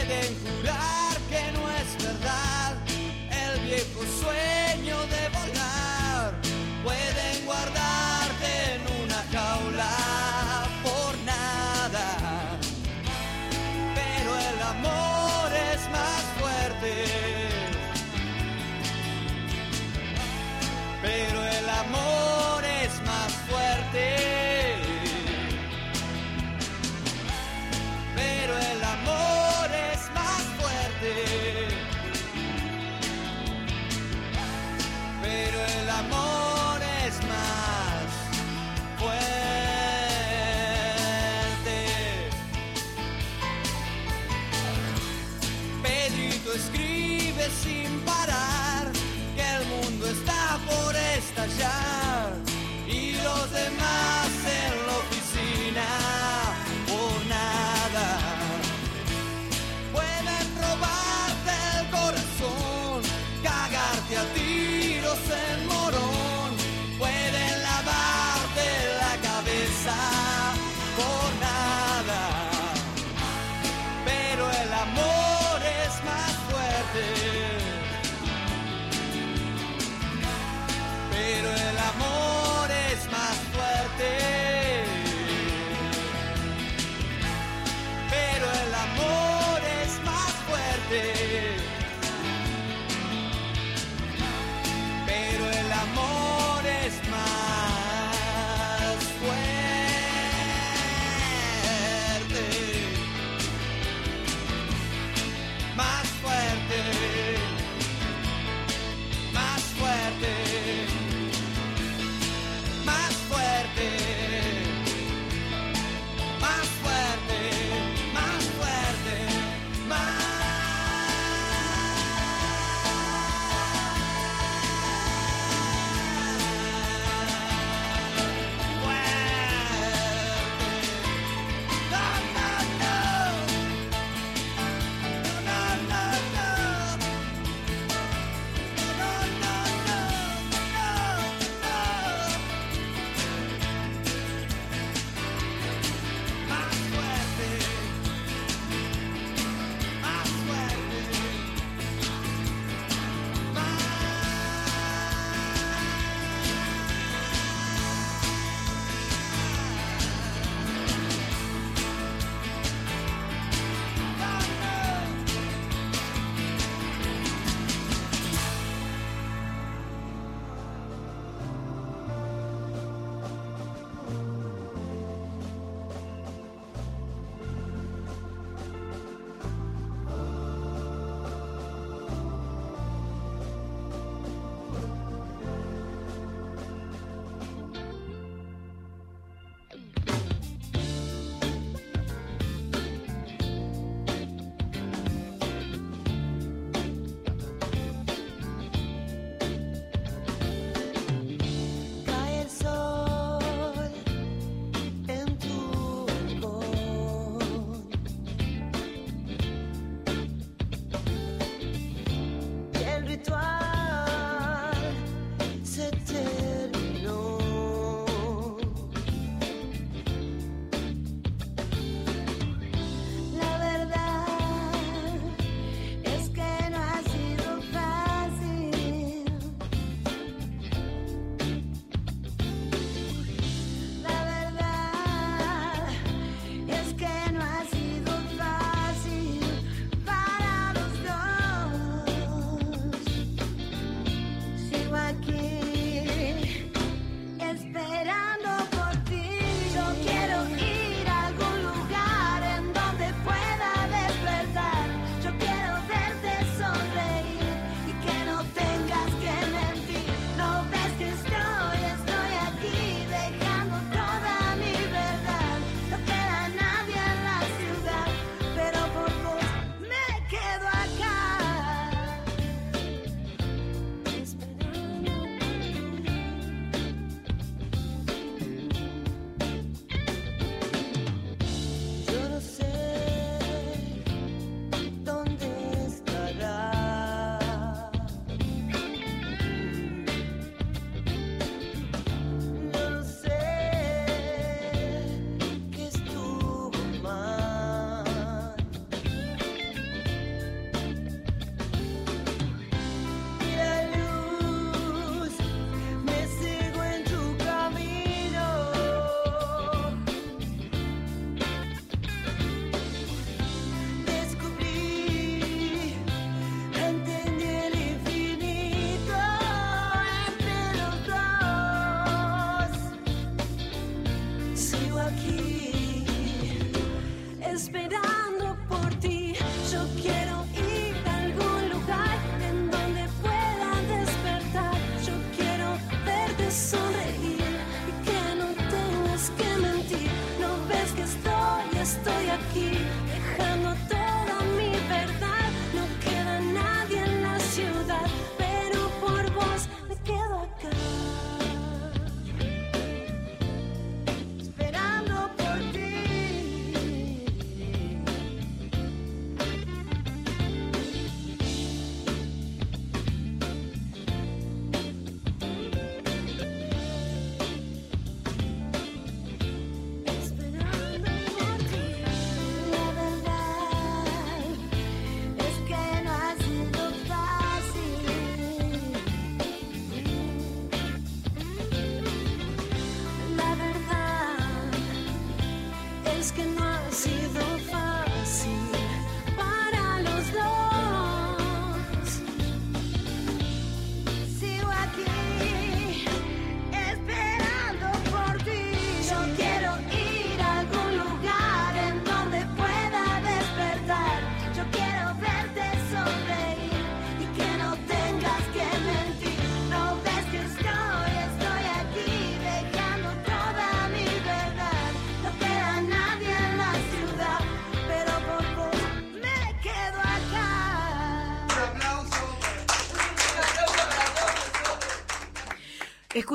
[SPEAKER 20] Pueden jurar que no es verdad el viejo sueño de volar. Pueden guardarte en una jaula por nada. Pero el amor es más fuerte. Pero el amor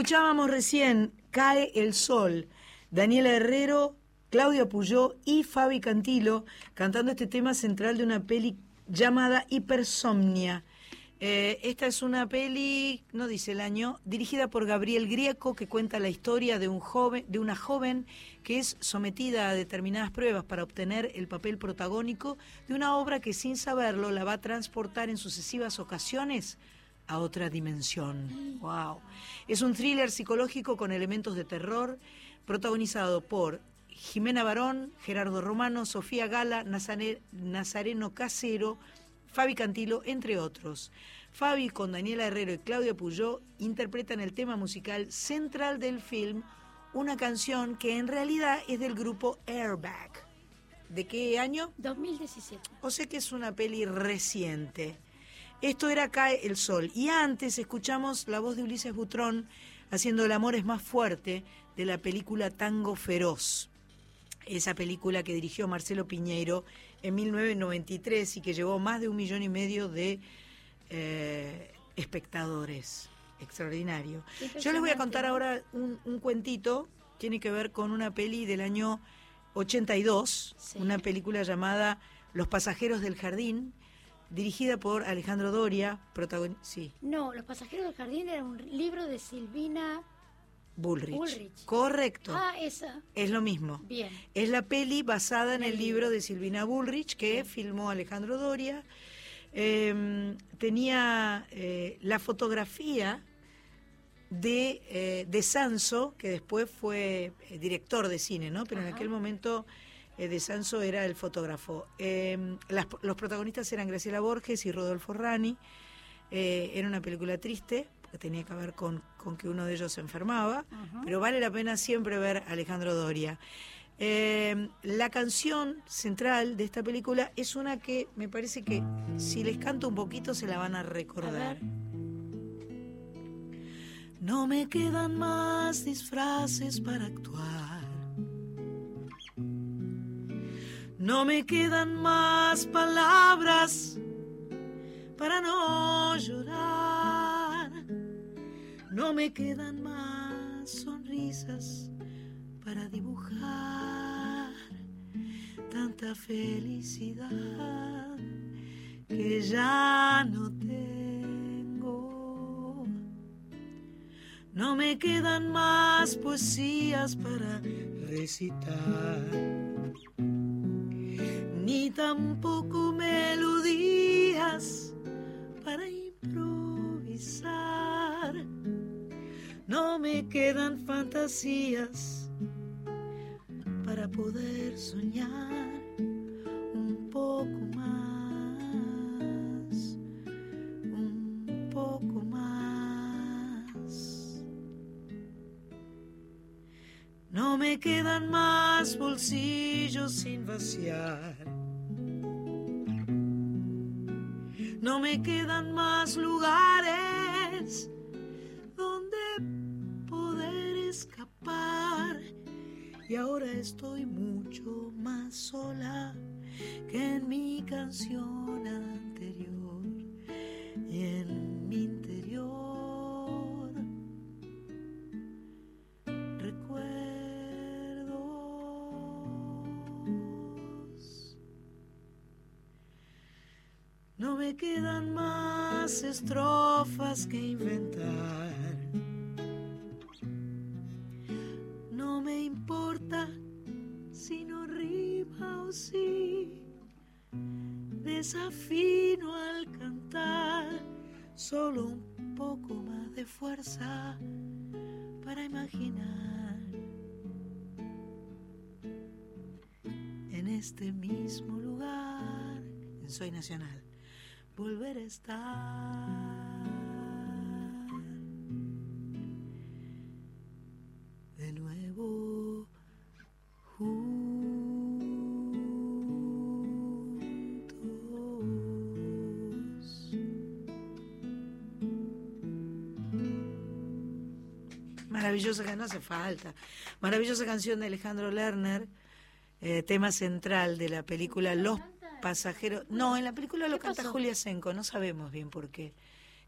[SPEAKER 1] Escuchábamos recién Cae el Sol, Daniela Herrero, Claudia Puyó y Fabi Cantilo cantando este tema central de una peli llamada Hipersomnia. Eh, esta es una peli, no dice el año, dirigida por Gabriel Grieco, que cuenta la historia de un joven, de una joven que es sometida a determinadas pruebas para obtener el papel protagónico de una obra que sin saberlo la va a transportar en sucesivas ocasiones a otra dimensión. Wow. Es un thriller psicológico con elementos de terror, protagonizado por Jimena Barón, Gerardo Romano, Sofía Gala, Nazareno Casero, Fabi Cantilo, entre otros. Fabi con Daniela Herrero y Claudia Puyó interpretan el tema musical central del film, una canción que en realidad es del grupo Airbag. ¿De qué año?
[SPEAKER 2] 2017.
[SPEAKER 1] O sea que es una peli reciente. Esto era Cae el Sol. Y antes escuchamos la voz de Ulises Butrón haciendo El amor es más fuerte de la película Tango Feroz. Esa película que dirigió Marcelo Piñeiro en 1993 y que llevó más de un millón y medio de eh, espectadores. Extraordinario. Yo les voy a contar ahora un, cuentito, tiene que ver con una peli del año 82, una película llamada Los pasajeros del jardín, dirigida por Alejandro Doria, protagonista. Sí.
[SPEAKER 2] No, Los pasajeros del jardín era un libro de Silvina
[SPEAKER 1] Bullrich. Correcto.
[SPEAKER 2] Ah, esa.
[SPEAKER 1] Es lo mismo.
[SPEAKER 2] Bien.
[SPEAKER 1] Es la peli basada en el, libro. de Silvina Bullrich que filmó Alejandro Doria. Em, tenía eh, la fotografía de, eh, de Sanso, que después fue eh, director de cine, ¿no? Pero en aquel momento de Sanso era el fotógrafo. Em, los protagonistas eran Graciela Borges y Rodolfo Rani. Eh, era una película triste, porque tenía que ver con, que uno de ellos se enfermaba, pero vale la pena siempre ver a Alejandro Doria. Em, la canción central de esta película es una que me parece que si les canto un poquito se la van a recordar. no me quedan más disfraces para actuar No me quedan más palabras para no llorar. No me quedan más sonrisas para dibujar tanta felicidad que ya no tengo. No me quedan más poesías para recitar ni tampoco melodías para improvisar. No me quedan fantasías para poder soñar un poco más, un poco más. No me quedan más bolsillos sin vaciar no me quedan más lugares donde poder escapar. Y ahora estoy mucho más sola que en mi canción anterior y en mi No me quedan más estrofas que inventar. No me importa si no rima o si desafino al cantar. Solo un poco más de fuerza para imaginar. En este mismo lugar, en Soy Nacional volver a estar de nuevo juntos. Maravillosa que no hace falta. Maravillosa canción de Alejandro Lerner, eh, tema central de la película Los Pasajero. No, en la película lo canta Julia Senko, no sabemos bien por qué.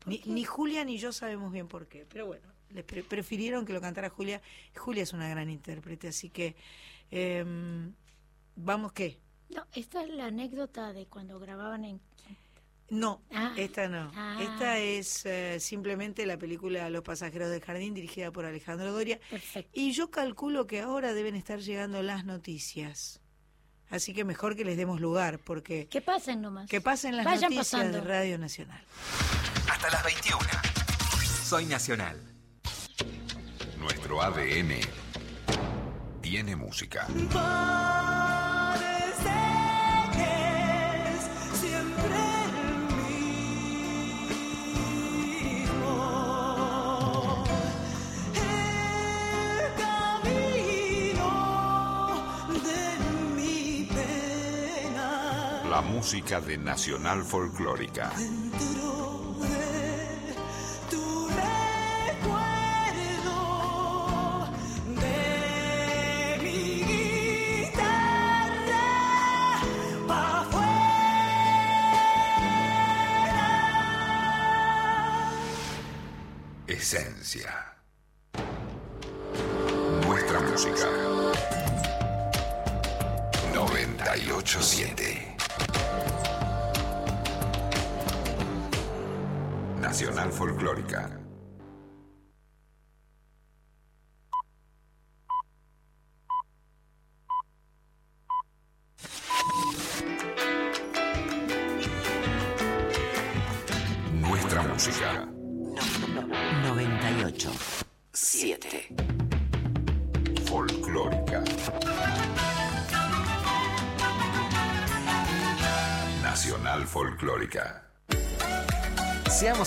[SPEAKER 1] Ni, Julia ni yo sabemos bien por qué. Pero bueno, Les prefirieron que lo cantara Julia. Julia es una gran intérprete, así que em, vamos qué.
[SPEAKER 2] No, esta es la anécdota de cuando grababan en
[SPEAKER 1] no, ah. esta no. Ah. Esta es eh, simplemente la película Los pasajeros del jardín dirigida por Alejandro Doria.
[SPEAKER 2] Perfecto.
[SPEAKER 1] Y yo calculo que ahora deben estar llegando las noticias. Así que mejor que les demos lugar, porque...
[SPEAKER 2] Que pasen nomás.
[SPEAKER 1] Que pasen las noticias de Radio Nacional.
[SPEAKER 9] Hasta las 21. Soy Nacional.
[SPEAKER 11] Nuestro ADN tiene música. La música de Nacional Folclórica. Esencia.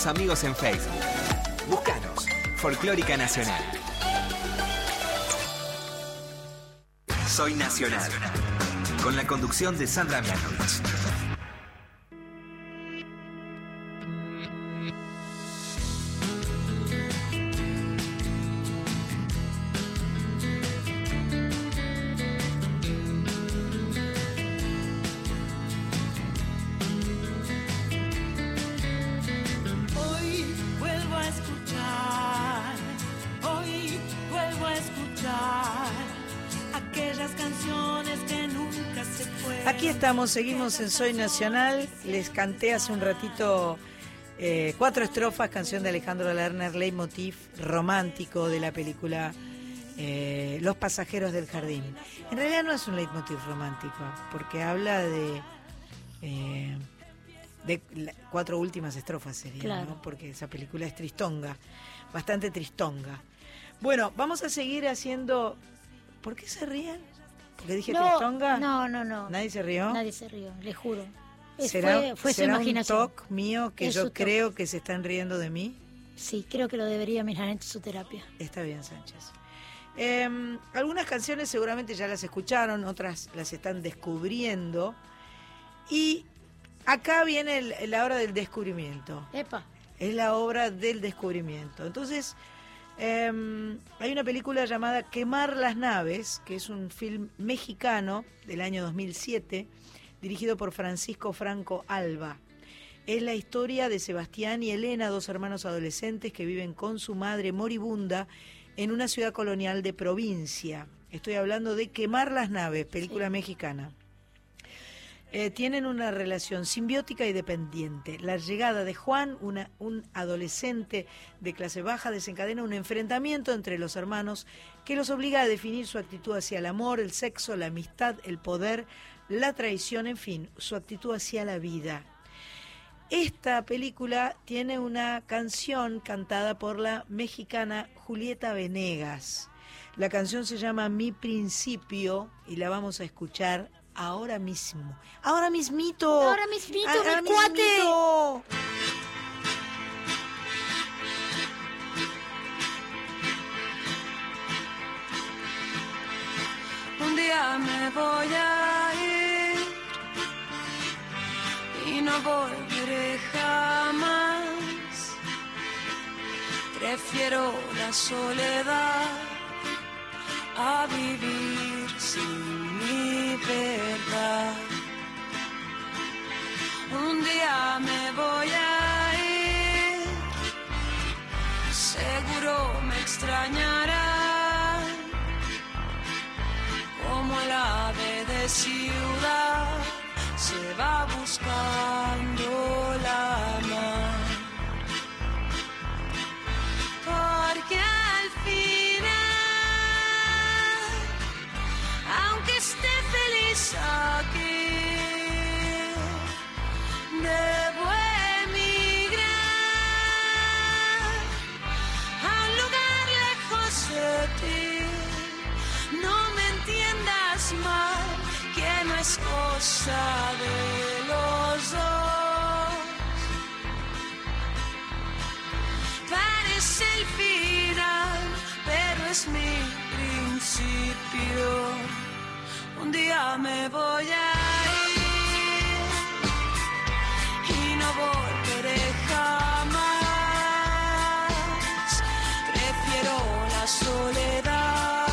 [SPEAKER 9] Amigos en Facebook. Búscanos. Folclórica Nacional. Soy Nacional. Con la conducción de Sandra Mianovich.
[SPEAKER 1] Estamos, seguimos en Soy Nacional. Les canté hace un ratito eh, cuatro estrofas, canción de Alejandro Lerner, leitmotiv romántico de la película eh, Los pasajeros del jardín. En realidad no es un leitmotiv romántico, porque habla de... eh, de cuatro últimas estrofas
[SPEAKER 2] Claro.
[SPEAKER 1] ¿no? porque esa película es tristonga, bastante tristonga. Bueno, vamos a seguir haciendo... ¿Por qué se ríen? ¿Porque dije
[SPEAKER 2] no,
[SPEAKER 1] tristonga?
[SPEAKER 2] No, no, no.
[SPEAKER 1] ¿Nadie se rió?
[SPEAKER 2] Nadie se rió, le juro.
[SPEAKER 1] ¿Será,
[SPEAKER 2] fue fue su imaginación.
[SPEAKER 1] un toque mío que
[SPEAKER 2] Es
[SPEAKER 1] yo creo que se están riendo de mí?
[SPEAKER 2] Sí, creo que lo debería mirar en su terapia.
[SPEAKER 1] Está bien, Sánchez. Em, algunas canciones seguramente ya las escucharon, otras las están descubriendo. Y acá viene el- la hora del descubrimiento.
[SPEAKER 2] Epa.
[SPEAKER 1] Es la obra del descubrimiento. Entonces, em, hay una película llamada Quemar las naves, que es un film mexicano del año 2007, dirigido por Francisco Franco Alba. Es la historia de Sebastián y Elena, dos hermanos adolescentes que viven con su madre moribunda en una ciudad colonial de provincia. Estoy hablando de Quemar las naves, película mexicana. Eh, tienen una relación simbiótica y dependiente. La llegada de Juan, un adolescente de clase baja, desencadena un enfrentamiento entre los hermanos que los obliga a definir su actitud hacia el amor, el sexo, la amistad, el poder, la traición, en fin, su actitud hacia la vida. Esta película tiene una canción cantada por la mexicana Julieta Venegas. La canción se llama Mi Principio y la vamos a escuchar ahora mismo. Ahora mismito.
[SPEAKER 2] Ahora mismito,
[SPEAKER 1] Ahora
[SPEAKER 2] mi cuate.
[SPEAKER 1] mismito.
[SPEAKER 21] Un día me voy a ir y no volveré jamás. Prefiero la soledad a vivir sin mi verdad. Un día me voy a ir, seguro me extrañará como el ave de ciudad se va buscando la mar. Porque aunque esté feliz aquí, debo emigrar a un lugar lejos de ti. No me entiendas mal, que no es cosa de los dos. Parece el final, pero es mi principio. Un día me voy a ir y no volveré jamás. Prefiero la soledad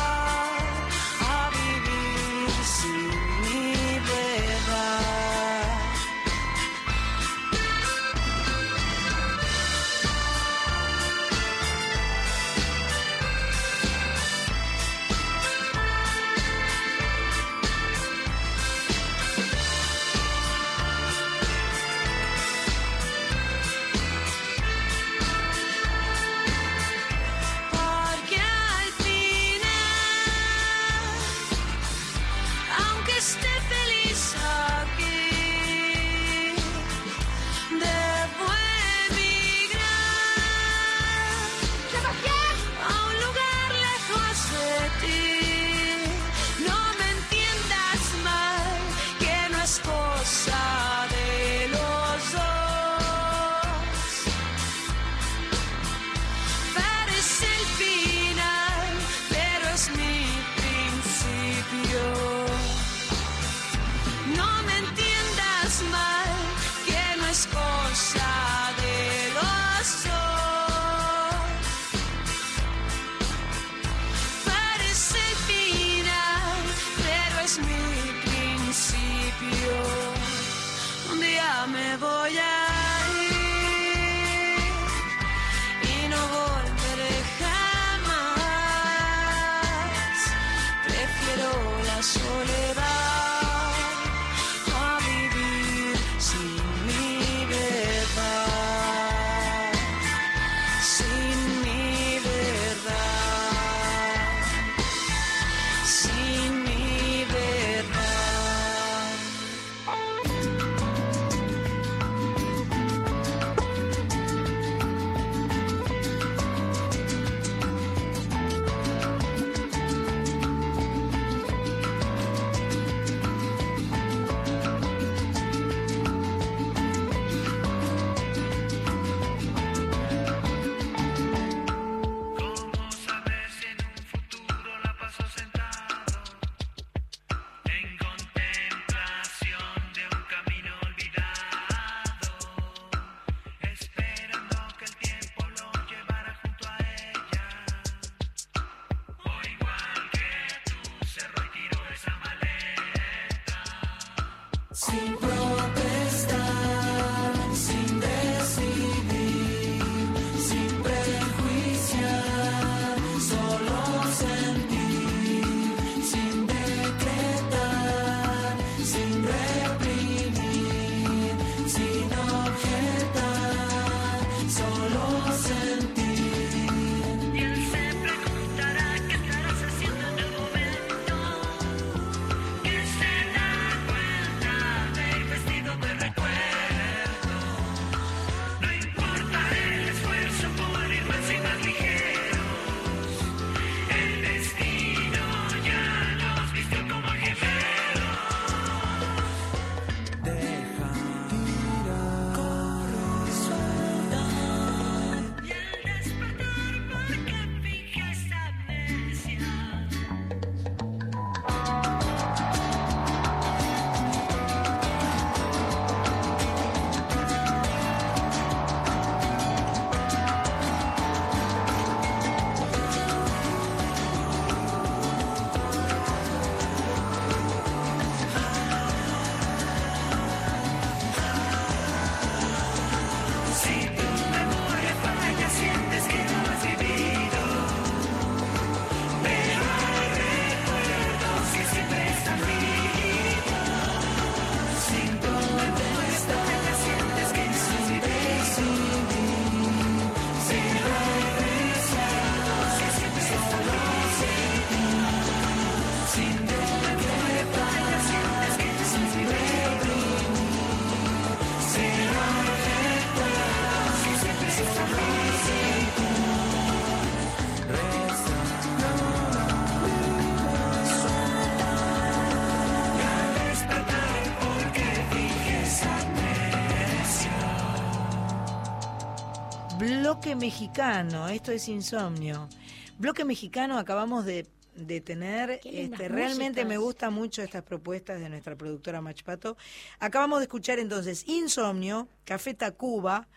[SPEAKER 1] bloque mexicano. Esto es insomnio. Bloque mexicano acabamos de, de tener. Este, realmente me gustan mucho estas propuestas de nuestra productora Machpato. Acabamos de escuchar entonces Insomnio, Café Tacuba,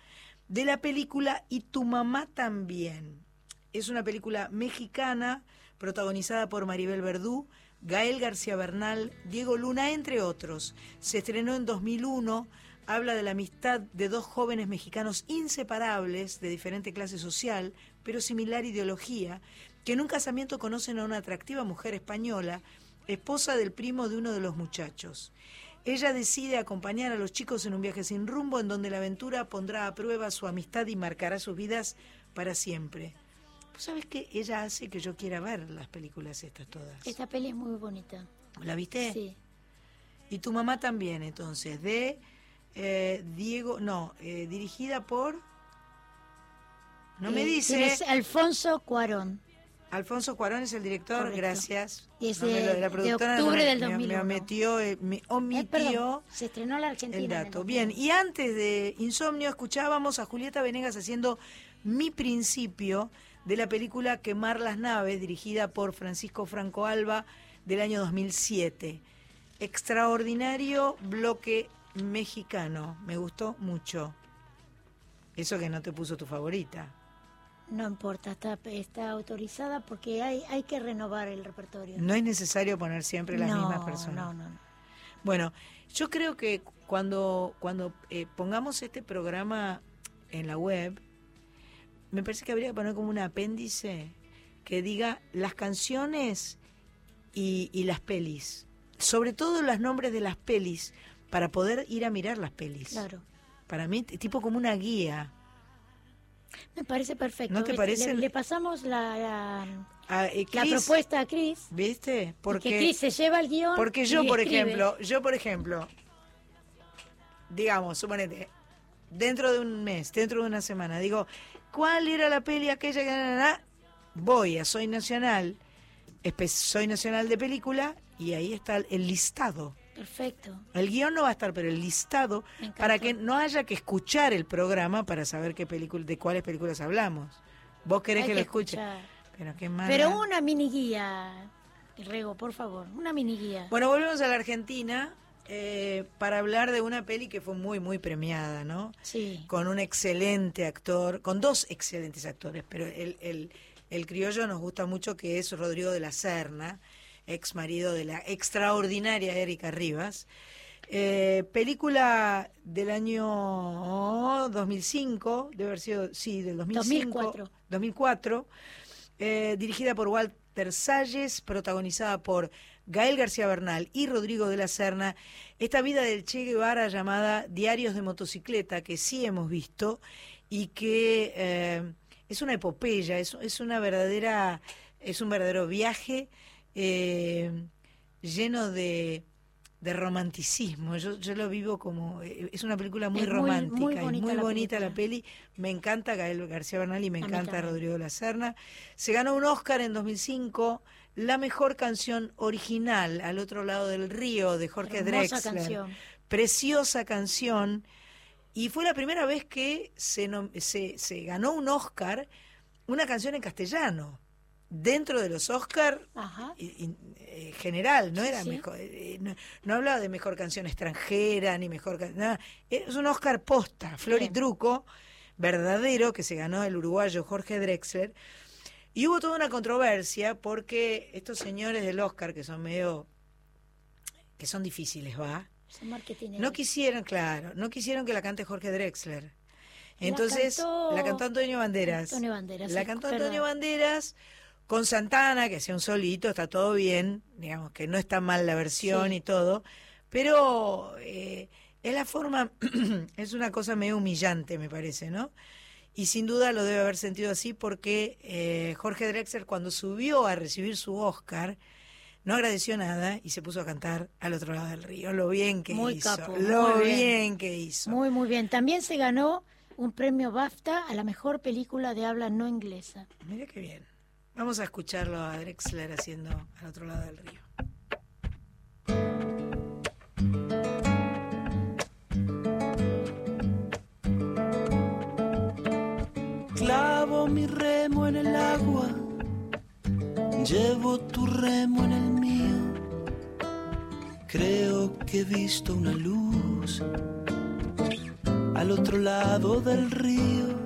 [SPEAKER 1] de la película Y tu mamá también. Es una película mexicana protagonizada por Maribel Verdú, Gael García Bernal, Diego Luna, entre otros. Se estrenó en 2001 habla de la amistad de dos jóvenes mexicanos inseparables, de diferente clase social, pero similar ideología, que en un casamiento conocen a una atractiva mujer española, esposa del primo de uno de los muchachos. Ella decide acompañar a los chicos en un viaje sin rumbo en donde la aventura pondrá a prueba su amistad y marcará sus vidas para siempre. ¿Sabes qué? Ella hace que yo quiera ver las películas estas todas.
[SPEAKER 2] Esta peli es muy bonita.
[SPEAKER 1] ¿La viste?
[SPEAKER 2] Sí.
[SPEAKER 1] Y tu mamá también, entonces, de eh, Diego, no, eh, dirigida por... No me
[SPEAKER 2] Eh,
[SPEAKER 1] dice...
[SPEAKER 2] tienes Alfonso Cuarón.
[SPEAKER 1] Alfonso Cuarón es el director,
[SPEAKER 2] Correcto.
[SPEAKER 1] gracias.
[SPEAKER 2] Y es
[SPEAKER 1] No me
[SPEAKER 2] de-
[SPEAKER 1] la
[SPEAKER 2] de
[SPEAKER 1] productora
[SPEAKER 2] octubre
[SPEAKER 1] me-
[SPEAKER 2] del
[SPEAKER 1] me-
[SPEAKER 2] 2001.
[SPEAKER 1] Me, metió, me omitió
[SPEAKER 2] se estrenó en la Argentina.
[SPEAKER 1] el dato.
[SPEAKER 2] 2001.
[SPEAKER 1] Bien, y antes de Insomnio escuchábamos a Julieta Venegas haciendo Mi Principio de la película Quemar las Naves, dirigida por Francisco Franco Alba del año 2007. Extraordinario bloque mexicano, me gustó mucho. Eso que no te puso tu favorita.
[SPEAKER 2] No importa, está, está autorizada porque hay, hay que renovar el repertorio.
[SPEAKER 1] No es necesario poner siempre las
[SPEAKER 2] No,
[SPEAKER 1] mismas personas.
[SPEAKER 2] No, no, no.
[SPEAKER 1] Bueno, yo creo que cuando, cuando eh, pongamos este programa en la web, me parece que habría que poner como un apéndice que diga las canciones y, y las pelis. Sobre todo los nombres de las pelis, para poder ir a mirar las pelis.
[SPEAKER 2] Claro.
[SPEAKER 1] Para mí, tipo como una guía.
[SPEAKER 2] Me parece perfecto.
[SPEAKER 1] ¿No te.
[SPEAKER 2] Le, le pasamos la, la,
[SPEAKER 1] eh,
[SPEAKER 2] la
[SPEAKER 1] Chris,
[SPEAKER 2] propuesta a Cris.
[SPEAKER 1] ¿Viste? Porque
[SPEAKER 2] que Cris se lleva el guion.
[SPEAKER 1] Porque yo,
[SPEAKER 2] y
[SPEAKER 1] por
[SPEAKER 2] escribe.
[SPEAKER 1] ejemplo, yo, por ejemplo, digamos, suponete, dentro de un mes, dentro de una semana, digo, ¿cuál era la peli aquella que... na, na, na? Voy a Soy Nacional, Soy Nacional de Película, y ahí está el listado.
[SPEAKER 2] Perfecto.
[SPEAKER 1] El guion no va a estar, pero el listado, para que no haya que escuchar el programa para saber qué película, de cuáles películas hablamos. Vos querés
[SPEAKER 2] Hay
[SPEAKER 1] que,
[SPEAKER 2] que
[SPEAKER 1] lo escuche. Pero qué mala.
[SPEAKER 2] Pero una mini guía, Rego, por favor, una mini guía.
[SPEAKER 1] Bueno, volvemos a la Argentina eh, para hablar de una peli que fue muy, muy premiada, ¿no?
[SPEAKER 2] Sí.
[SPEAKER 1] Con un excelente actor, con dos excelentes actores, pero el, el, el criollo nos gusta mucho que es Rodrigo de la Serna, ex marido de la extraordinaria Erika Rivas. Eh, película del año 2005, debe haber sido, sí, del 2005.
[SPEAKER 2] 2004.
[SPEAKER 1] 2004, eh, dirigida por Walter Salles, protagonizada por Gael García Bernal y Rodrigo de la Serna. Esta vida del Che Guevara llamada Diarios de Motocicleta, que sí hemos visto y que eh, es una epopeya, es, es una verdadera, es un verdadero viaje eh, lleno de, de romanticismo. Yo, yo lo vivo como, eh, es una película muy
[SPEAKER 2] Es
[SPEAKER 1] romántica
[SPEAKER 2] muy
[SPEAKER 1] y
[SPEAKER 2] bonita
[SPEAKER 1] muy
[SPEAKER 2] la
[SPEAKER 1] bonita la peli. Me encanta Gael García Bernal y me encanta. Rodrigo de la Serna. Se ganó un Oscar en 2005, la mejor canción original, Al otro lado del río, de Jorge
[SPEAKER 2] Hermosa
[SPEAKER 1] Drexler.
[SPEAKER 2] canción.
[SPEAKER 1] Preciosa canción. Y fue la primera vez que se, se, se ganó un Oscar una canción en castellano. Dentro de los Oscar
[SPEAKER 2] Ajá.
[SPEAKER 1] eh, general, no era
[SPEAKER 2] sí.
[SPEAKER 1] mejor, eh, no, no hablaba de mejor canción extranjera ni mejor nada, es un Oscar posta, Flor y. Truco, verdadero, que se ganó el uruguayo Jorge Drexler. Y hubo toda una controversia porque estos señores del Oscar, que son medio, que son difíciles, va,
[SPEAKER 2] Son
[SPEAKER 1] no quisieron, claro, no quisieron que la cante Jorge Drexler. Entonces,
[SPEAKER 2] cantó-
[SPEAKER 1] la cantó Antonio Banderas.
[SPEAKER 2] Antonio Banderas,
[SPEAKER 1] La cantó. Antonio Banderas con Santana, que hacía un solito, está todo bien, digamos que no está mal la versión
[SPEAKER 2] Sí.
[SPEAKER 1] y todo, pero eh, es la forma, es una cosa medio humillante, me parece, ¿no? Y sin duda lo debe haber sentido así porque eh, Jorge Drexler cuando subió a recibir su Oscar, no agradeció nada y se puso a cantar al otro lado del río. Lo bien que
[SPEAKER 2] Muy
[SPEAKER 1] hizo.
[SPEAKER 2] capo,
[SPEAKER 1] lo
[SPEAKER 2] muy
[SPEAKER 1] bien.
[SPEAKER 2] bien.
[SPEAKER 1] que hizo.
[SPEAKER 2] Muy, muy bien. También se ganó un premio BAFTA a la mejor película de habla no inglesa.
[SPEAKER 1] Mira qué bien. Vamos a escucharlo a Drexler haciendo al otro lado del río.
[SPEAKER 17] Clavo mi remo en el agua, llevo tu remo en el mío. Creo que he visto una luz al otro lado del río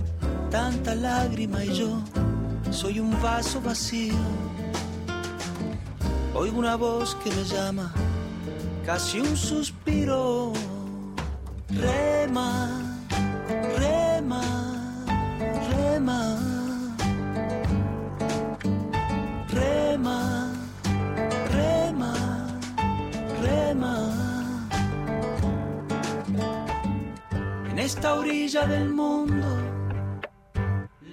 [SPEAKER 17] tanta lágrima y yo soy un vaso vacío. Oigo una voz que me llama, casi un suspiro. Rema, rema, rema. Rema, rema, rema. En esta orilla del mundo,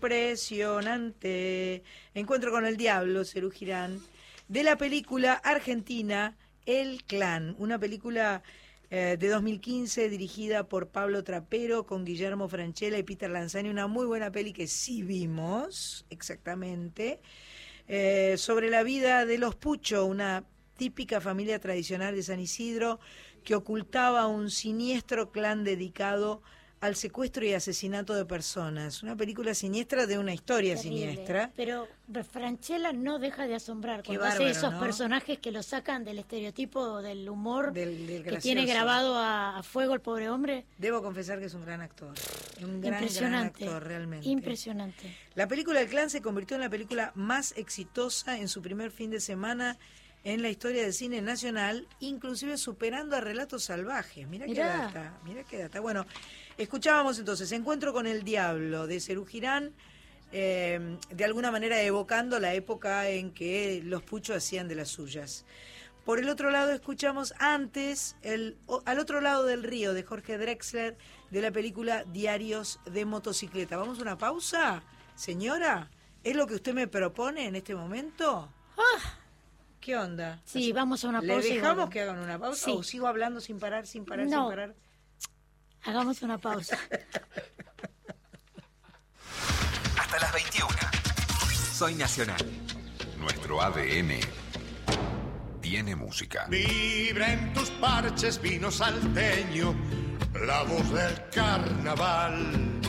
[SPEAKER 1] Impresionante. Encuentro con el diablo, Cerú Girán, de la película argentina El Clan, una película eh, de 2015 dirigida por Pablo Trapero con Guillermo Franchella y Peter Lanzani, una muy buena peli que sí vimos, exactamente, eh, sobre la vida de los Pucho, una típica familia tradicional de San Isidro que ocultaba un siniestro clan dedicado al secuestro y asesinato de personas. Una película siniestra de una historia siniestra.
[SPEAKER 2] Pero Franchella no deja de asombrar cuando hace esos personajes que lo sacan del estereotipo del humor que tiene grabado a, fuego el pobre hombre.
[SPEAKER 1] Debo confesar que es un gran actor. Un gran, Impresionante. actor, realmente.
[SPEAKER 2] Impresionante.
[SPEAKER 1] La película El Clan se convirtió en la película más exitosa en su primer fin de semana en la historia del cine nacional, inclusive superando a Relatos Salvajes. Mira qué data, mira qué data. Bueno, Escuchábamos entonces Encuentro con el Diablo de Cerú Girán, eh, de alguna manera evocando la época en que los puchos hacían de las suyas. Por el otro lado escuchamos antes el, al otro lado del río de Jorge Drexler de la película Diarios de motocicleta. ¿Vamos a una pausa, señora? ¿Es lo que usted me propone en este momento?
[SPEAKER 2] Ah.
[SPEAKER 1] ¿Qué onda?
[SPEAKER 2] Sí, vamos a una pausa.
[SPEAKER 1] ¿Le dejamos que hagan una pausa o sigo hablando sin parar, sin parar, sin parar?
[SPEAKER 2] Hagamos una pausa.
[SPEAKER 9] Hasta las 21. Soy Nacional.
[SPEAKER 11] Nuestro ADN tiene música.
[SPEAKER 22] Vibra en tus parches vino salteño, la voz del carnaval.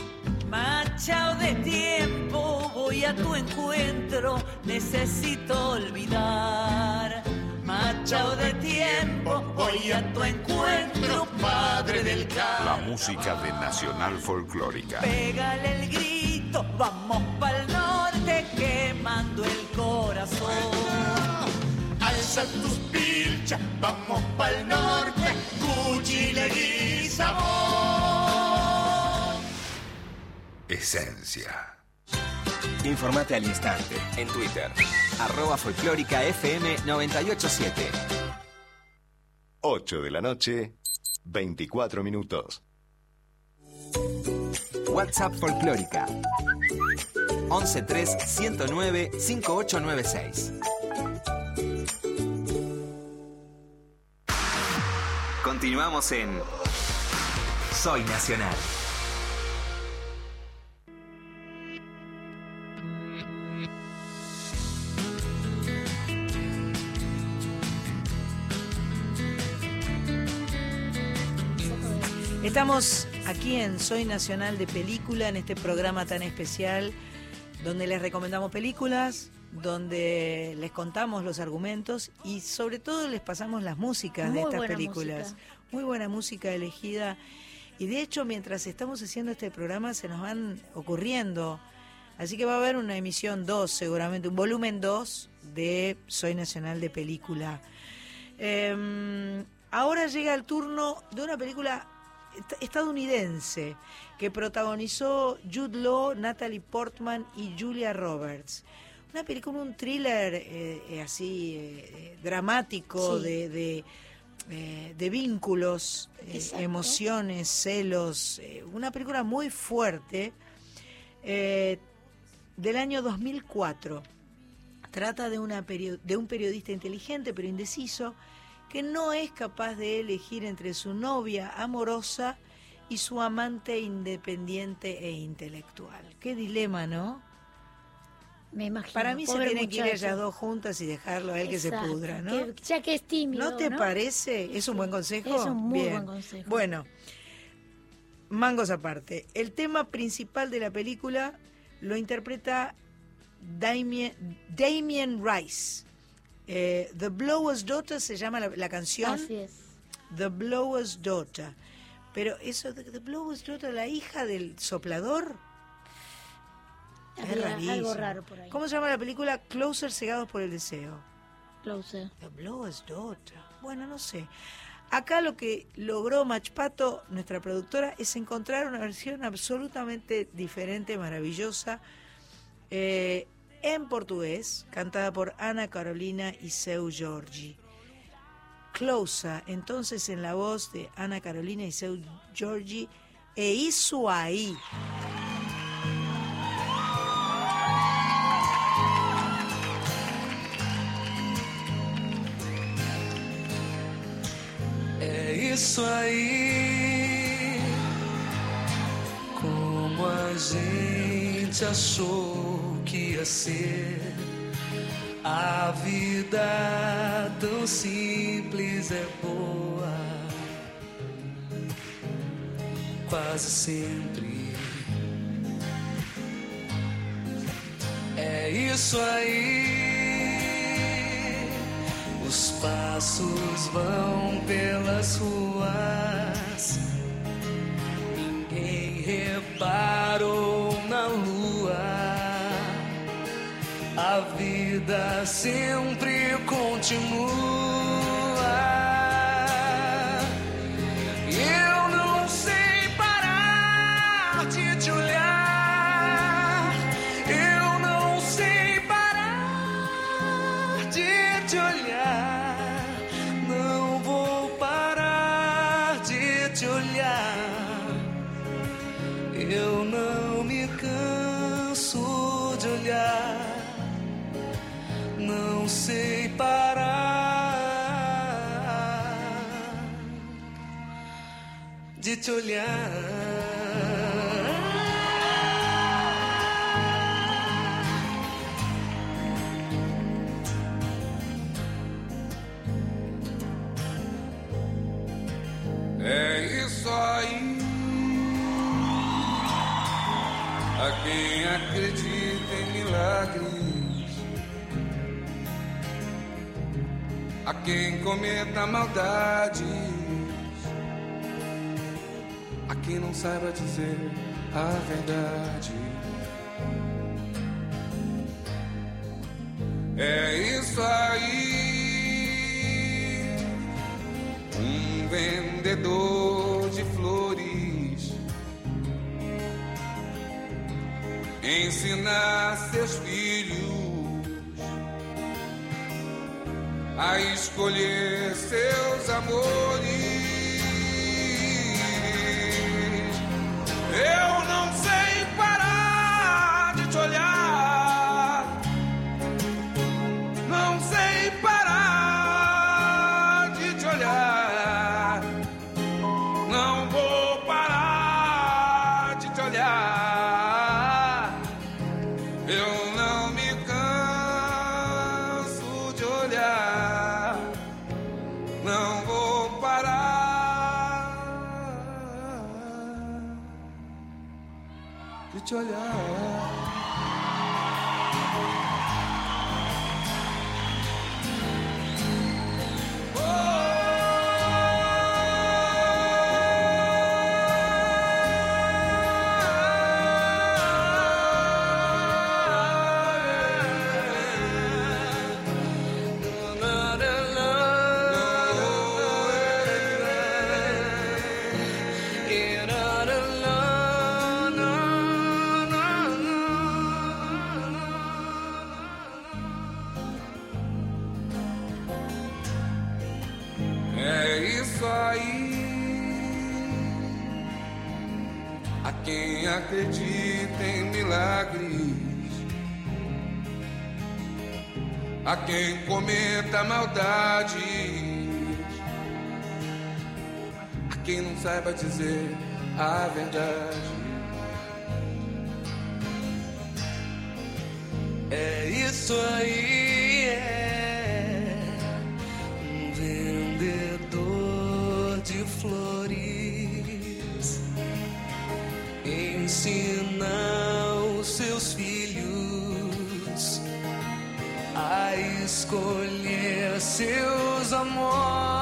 [SPEAKER 8] Machao de tiempo, voy a tu encuentro, necesito olvidar Machao de tiempo, voy a tu encuentro, padre del car.
[SPEAKER 11] La música de Nacional Folclórica.
[SPEAKER 8] Pégale el grito, vamos pa'l norte, quemando el corazón.
[SPEAKER 22] Alza tus pilchas, vamos pa'l norte, cuchile y sabor.
[SPEAKER 11] Esencia.
[SPEAKER 9] Informate al instante en Twitter, arroba folclórica FM 987.
[SPEAKER 11] 8 de la noche, 24 minutos.
[SPEAKER 9] WhatsApp folclórica 113 109 5896. Continuamos en Soy Nacional.
[SPEAKER 1] Estamos aquí en Soy Nacional de Película, en este programa tan especial, donde les recomendamos películas, donde les contamos los argumentos y sobre todo les pasamos las músicas de estas películas. Muy buena música elegida. Y de hecho, mientras estamos haciendo este programa, se nos van ocurriendo. Así que va a haber una emisión 2, seguramente, un volumen 2 de Soy Nacional de Película. Em, ahora llega el turno de una película estadounidense que protagonizó Jude Law, Natalie Portman y Julia Roberts. Una película, un thriller eh, eh, así eh, dramático de, de, vínculos, emociones, celos. una película muy fuerte del año 2004. Trata de, una de un periodista inteligente pero indeciso que no es capaz de elegir entre su novia amorosa y su amante independiente e intelectual. Qué dilema, ¿no?
[SPEAKER 2] Me imagino.
[SPEAKER 1] Para mí se tienen que ir ellas dos juntas y dejarlo a él que se pudra, ¿no?
[SPEAKER 2] ya que es tímido.
[SPEAKER 1] ¿No te parece? ¿Es un buen consejo?
[SPEAKER 2] Es un muy buen consejo.
[SPEAKER 1] Bueno, mangos aparte. El tema principal de la película lo interpreta Damien, Damien Rice eh, The Blower's Daughter se llama la, canción.
[SPEAKER 2] Así es.
[SPEAKER 1] The Blower's Daughter. Pero eso de The Blower's Daughter, la hija del soplador.
[SPEAKER 2] es algo raro por ahí.
[SPEAKER 1] ¿Cómo se llama la película? Closer, cegados por el deseo.
[SPEAKER 2] Closer.
[SPEAKER 1] The Blower's Daughter. Bueno, no sé. Acá lo que logró Machpato, nuestra productora, es encontrar una versión absolutamente diferente, maravillosa. Eh, en portugués, cantada por Ana Carolina y Seu Giorgi. Closa, entonces en la voz de Ana Carolina y Seu Giorgi, e isso aí.
[SPEAKER 23] É isso aí, como a gente achou que ia ser a vida tão simples é boa, quase sempre. É isso aí. Os passos vão pelas ruas. Ninguém reparou A vida sempre continua. Te olhar.
[SPEAKER 24] É isso aí. A quem acredita em milagres, a quem cometa maldades, a quem não saiba dizer a verdade. É isso aí. Um vendedor de flores ensinar seus filhos a escolher seus amores. Eu te olhar. Acredita em milagres, a quem cometa maldades, a quem não saiba dizer a verdade.
[SPEAKER 23] É isso aí, ensina os seus filhos a escolher seus amores.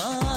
[SPEAKER 8] Hablamos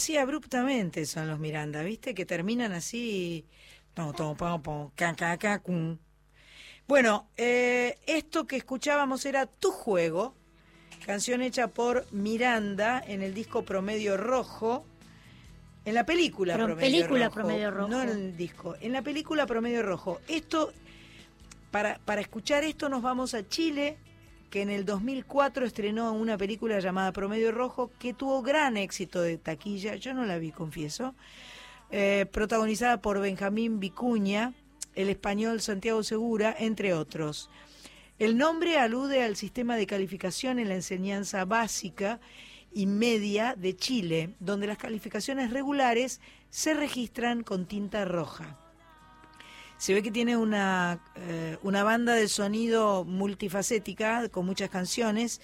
[SPEAKER 1] Así abruptamente son los Miranda, ¿viste? Que terminan así. Bueno, eh, esto que escuchábamos era Tu Juego, canción hecha por Miranda en el disco Promedio Rojo. En la película
[SPEAKER 2] Pro-
[SPEAKER 1] Promedio
[SPEAKER 2] película
[SPEAKER 1] Rojo.
[SPEAKER 2] Promedio Rojo.
[SPEAKER 1] No en el disco. En la película Promedio Rojo. Esto, para, para escuchar esto nos vamos a Chile, que en el 2004 estrenó una película llamada Promedio Rojo, que tuvo gran éxito de taquilla. Yo no la vi, confieso. Eh, protagonizada por Benjamín Vicuña, el español Santiago Segura, entre otros. El nombre alude al sistema de calificación en la enseñanza básica y media de Chile, donde las calificaciones regulares se registran con tinta roja. Se ve que tiene una, eh, una banda de sonido multifacética con muchas canciones,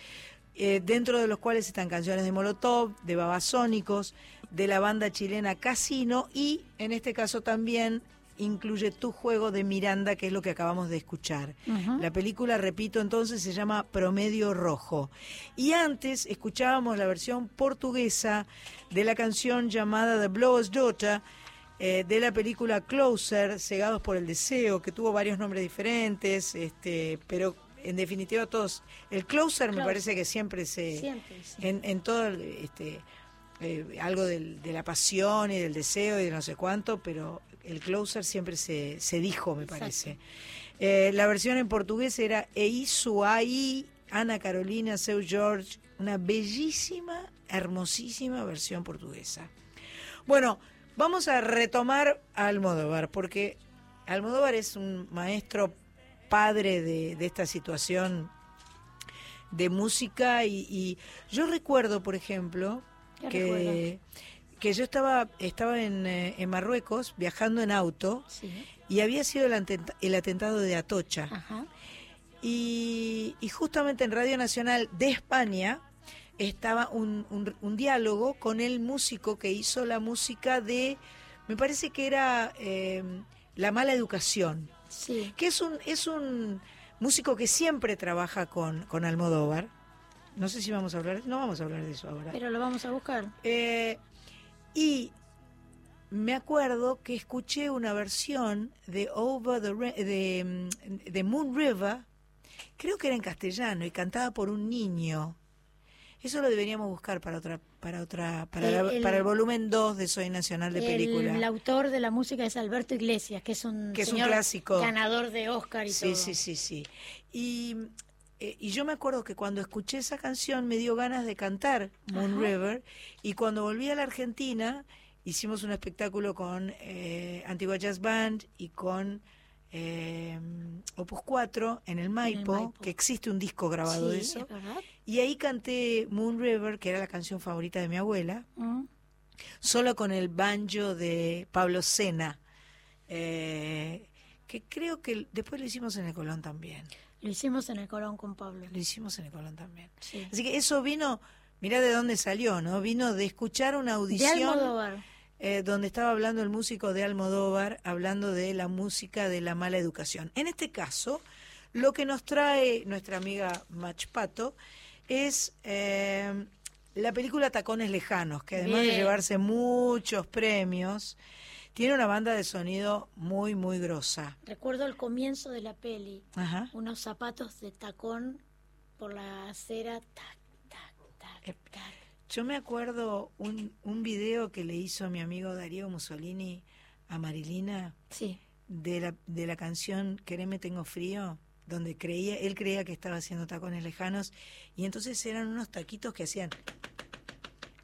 [SPEAKER 1] eh, dentro de los cuales están canciones de Molotov, de Babasónicos, de la banda chilena Casino y en este caso también incluye Tu Juego de Miranda, que es lo que acabamos de escuchar. La película, repito, entonces se llama Promedio Rojo. Y antes escuchábamos la versión portuguesa de la canción llamada The Blower's Daughter, eh, de la película Closer, Cegados por el Deseo, que tuvo varios nombres diferentes, este, pero en definitiva todos. El Closer, me parece que siempre se.
[SPEAKER 2] Siempre, sí.
[SPEAKER 1] En, en todo, este, eh, algo del- de la pasión y del deseo y de no sé cuánto, pero el Closer siempre se, se dijo, me parece. Eh, la versión en portugués era Eizuai, Ana Carolina, Seu George, una bellísima, hermosísima versión portuguesa. Bueno, vamos a retomar a Almodóvar, porque Almodóvar es un maestro padre de, de esta situación de música y, yo recuerdo, por ejemplo, que, que yo estaba, estaba en, eh, en Marruecos viajando en auto y había sido el, atentado de Atocha. Y, justamente en Radio Nacional de España estaba un, un, diálogo con el músico que hizo la música de, me parece que era eh, La mala educación, sí. que es un, es un músico que siempre trabaja con, con Almodóvar. No sé si vamos a hablar, no vamos a hablar de eso ahora.
[SPEAKER 2] Pero lo vamos a buscar.
[SPEAKER 1] Eh, y me acuerdo que escuché una versión de Over the de, de, Moon River, creo que era en castellano y cantada por un niño. Eso lo deberíamos buscar para otra para otra para, el, para el volumen 2 de Soy Nacional de Película.
[SPEAKER 2] El autor de la música es Alberto Iglesias, que es un,
[SPEAKER 1] que es un clásico.
[SPEAKER 2] ganador de Oscar y
[SPEAKER 1] sí,
[SPEAKER 2] todo.
[SPEAKER 1] Sí, sí, sí, Y eh, y yo me acuerdo que cuando escuché esa canción me dio ganas de cantar Moon River y cuando volví a la Argentina hicimos un espectáculo con eh, Antigua Jazz Band y con eh, Opus 4 en el Maipo, que existe un disco grabado de eso. Y ahí canté Moon River, que era la canción favorita de mi abuela, mm. solo con el banjo de Pablo Sena, eh, que creo que después lo hicimos en el Colón también.
[SPEAKER 2] Lo hicimos en el Colón con Pablo.
[SPEAKER 1] Lo hicimos en el Colón también. Así que eso vino, mira de dónde salió, ¿no? Vino de escuchar una audición. Eh, donde estaba hablando el músico de Almodóvar, hablando de la música de la mala educación. En este caso, lo que nos trae nuestra amiga Machpato es eh, la película Tacones Lejanos, que además de llevarse muchos premios, tiene una banda de sonido muy, muy grosa.
[SPEAKER 2] Recuerdo el comienzo de la peli, unos zapatos de tacón por la acera, tac, tac, tac, eh, tac
[SPEAKER 1] yo me acuerdo un, un video que le hizo mi amigo Darío Mussolini a Marilina
[SPEAKER 2] sí.
[SPEAKER 1] de, la, de la canción Quereme Tengo Frío, donde creía, él creía que estaba haciendo tacones lejanos y entonces eran unos taquitos que hacían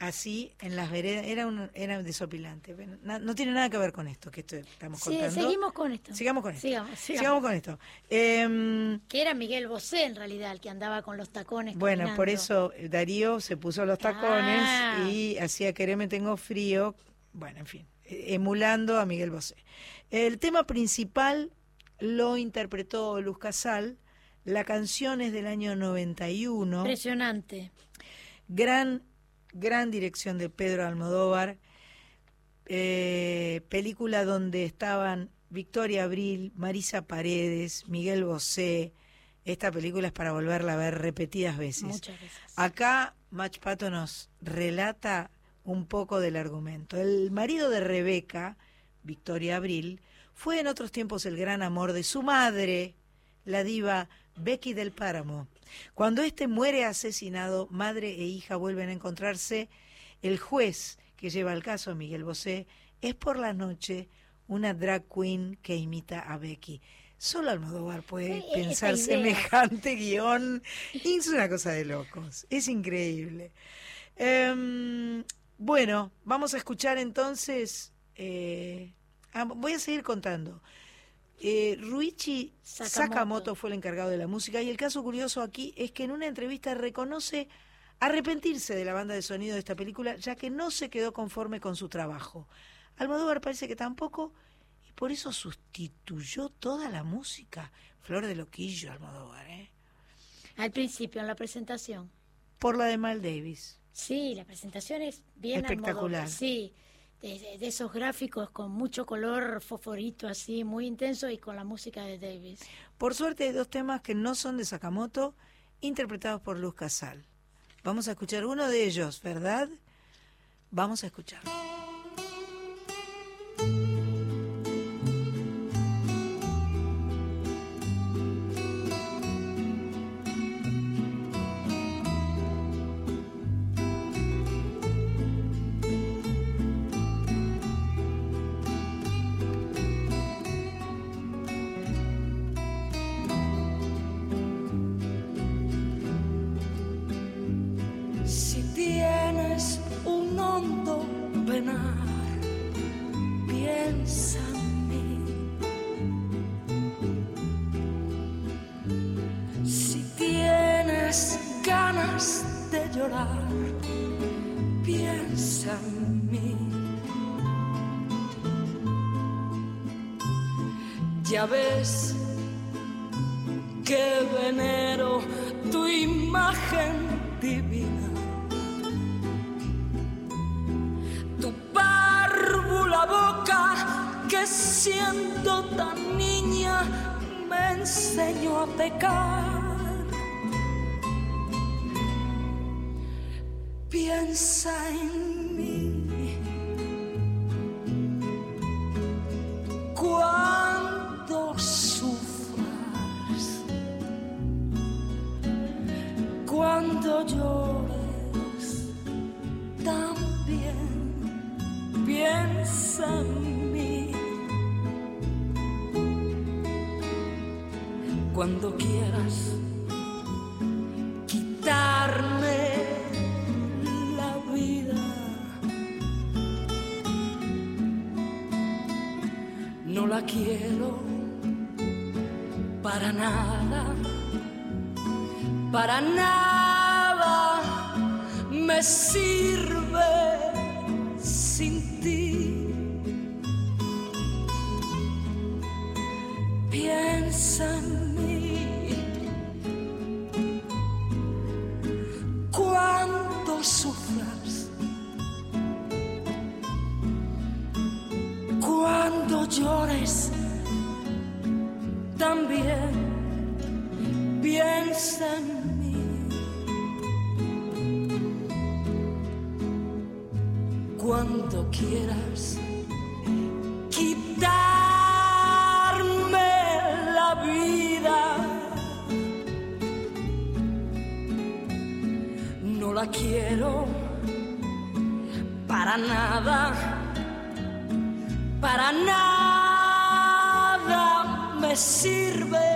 [SPEAKER 1] así en las veredas, era, un, era desopilante. no, tiene nada que ver con esto que estamos sí,
[SPEAKER 2] Seguimos con esto.
[SPEAKER 1] Sigamos con esto. Sigamos, con esto. Em,
[SPEAKER 2] que era Miguel Bosé en realidad el que andaba con los tacones.
[SPEAKER 1] Bueno, por eso Darío se puso los tacones ah. y hacía me tengo frío. Bueno, en fin, e, emulando a Miguel Bosé. El tema principal lo interpretó Luz Casal. La canción es del año 91.
[SPEAKER 2] Impresionante.
[SPEAKER 1] Gran gran dirección de Pedro Almodóvar, eh, película donde estaban Victoria Abril, Marisa Paredes, Miguel Bosé. Esta película es para volverla a ver repetidas veces.
[SPEAKER 2] Muchas veces.
[SPEAKER 1] Acá Mach Pato nos relata un poco del argumento. El marido de Rebeca, Victoria Abril, fue en otros tiempos el gran amor de su madre, la diva Becky del Páramo. Cuando éste muere asesinado, madre e hija vuelven a encontrarse. El juez que lleva el caso, Miguel Bosé, es por la noche una drag queen que imita a Becky. Solo Almodóvar puede pensar semejante guion. Es una cosa de locos. Es increíble. Em, bueno, vamos a escuchar entonces. Eh, ah, voy a seguir contando. Eh, Ruichi Sakamoto. fue el encargado de la música y el caso curioso aquí es que en una entrevista reconoce arrepentirse de la banda de sonido de esta película ya que no se quedó conforme con su trabajo. Almodóvar parece que tampoco y por eso sustituyó toda la música. Flor de loquillo Almodóvar, ¿eh?
[SPEAKER 2] Al principio, en la presentación.
[SPEAKER 1] Por la de Mal Davis.
[SPEAKER 2] Sí, la presentación es bien
[SPEAKER 1] espectacular.
[SPEAKER 2] Sí, de, esos gráficos con mucho color fosforito así, muy intenso y con la música de Davis.
[SPEAKER 1] Por suerte hay dos temas que no son de Sakamoto, interpretados por Luz Casal. Vamos a escuchar uno de ellos, ¿verdad? Vamos a escuchar.
[SPEAKER 25] Para nada, para nada me sirve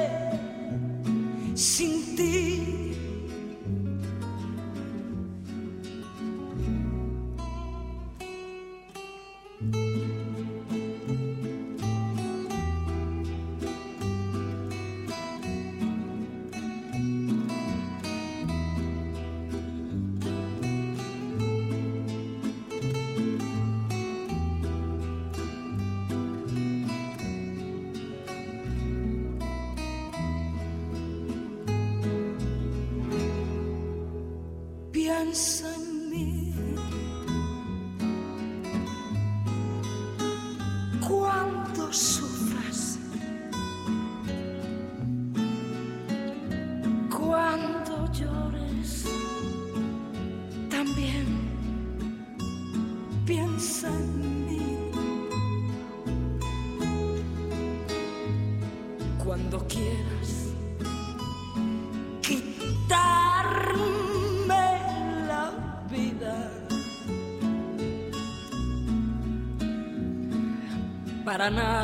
[SPEAKER 25] Para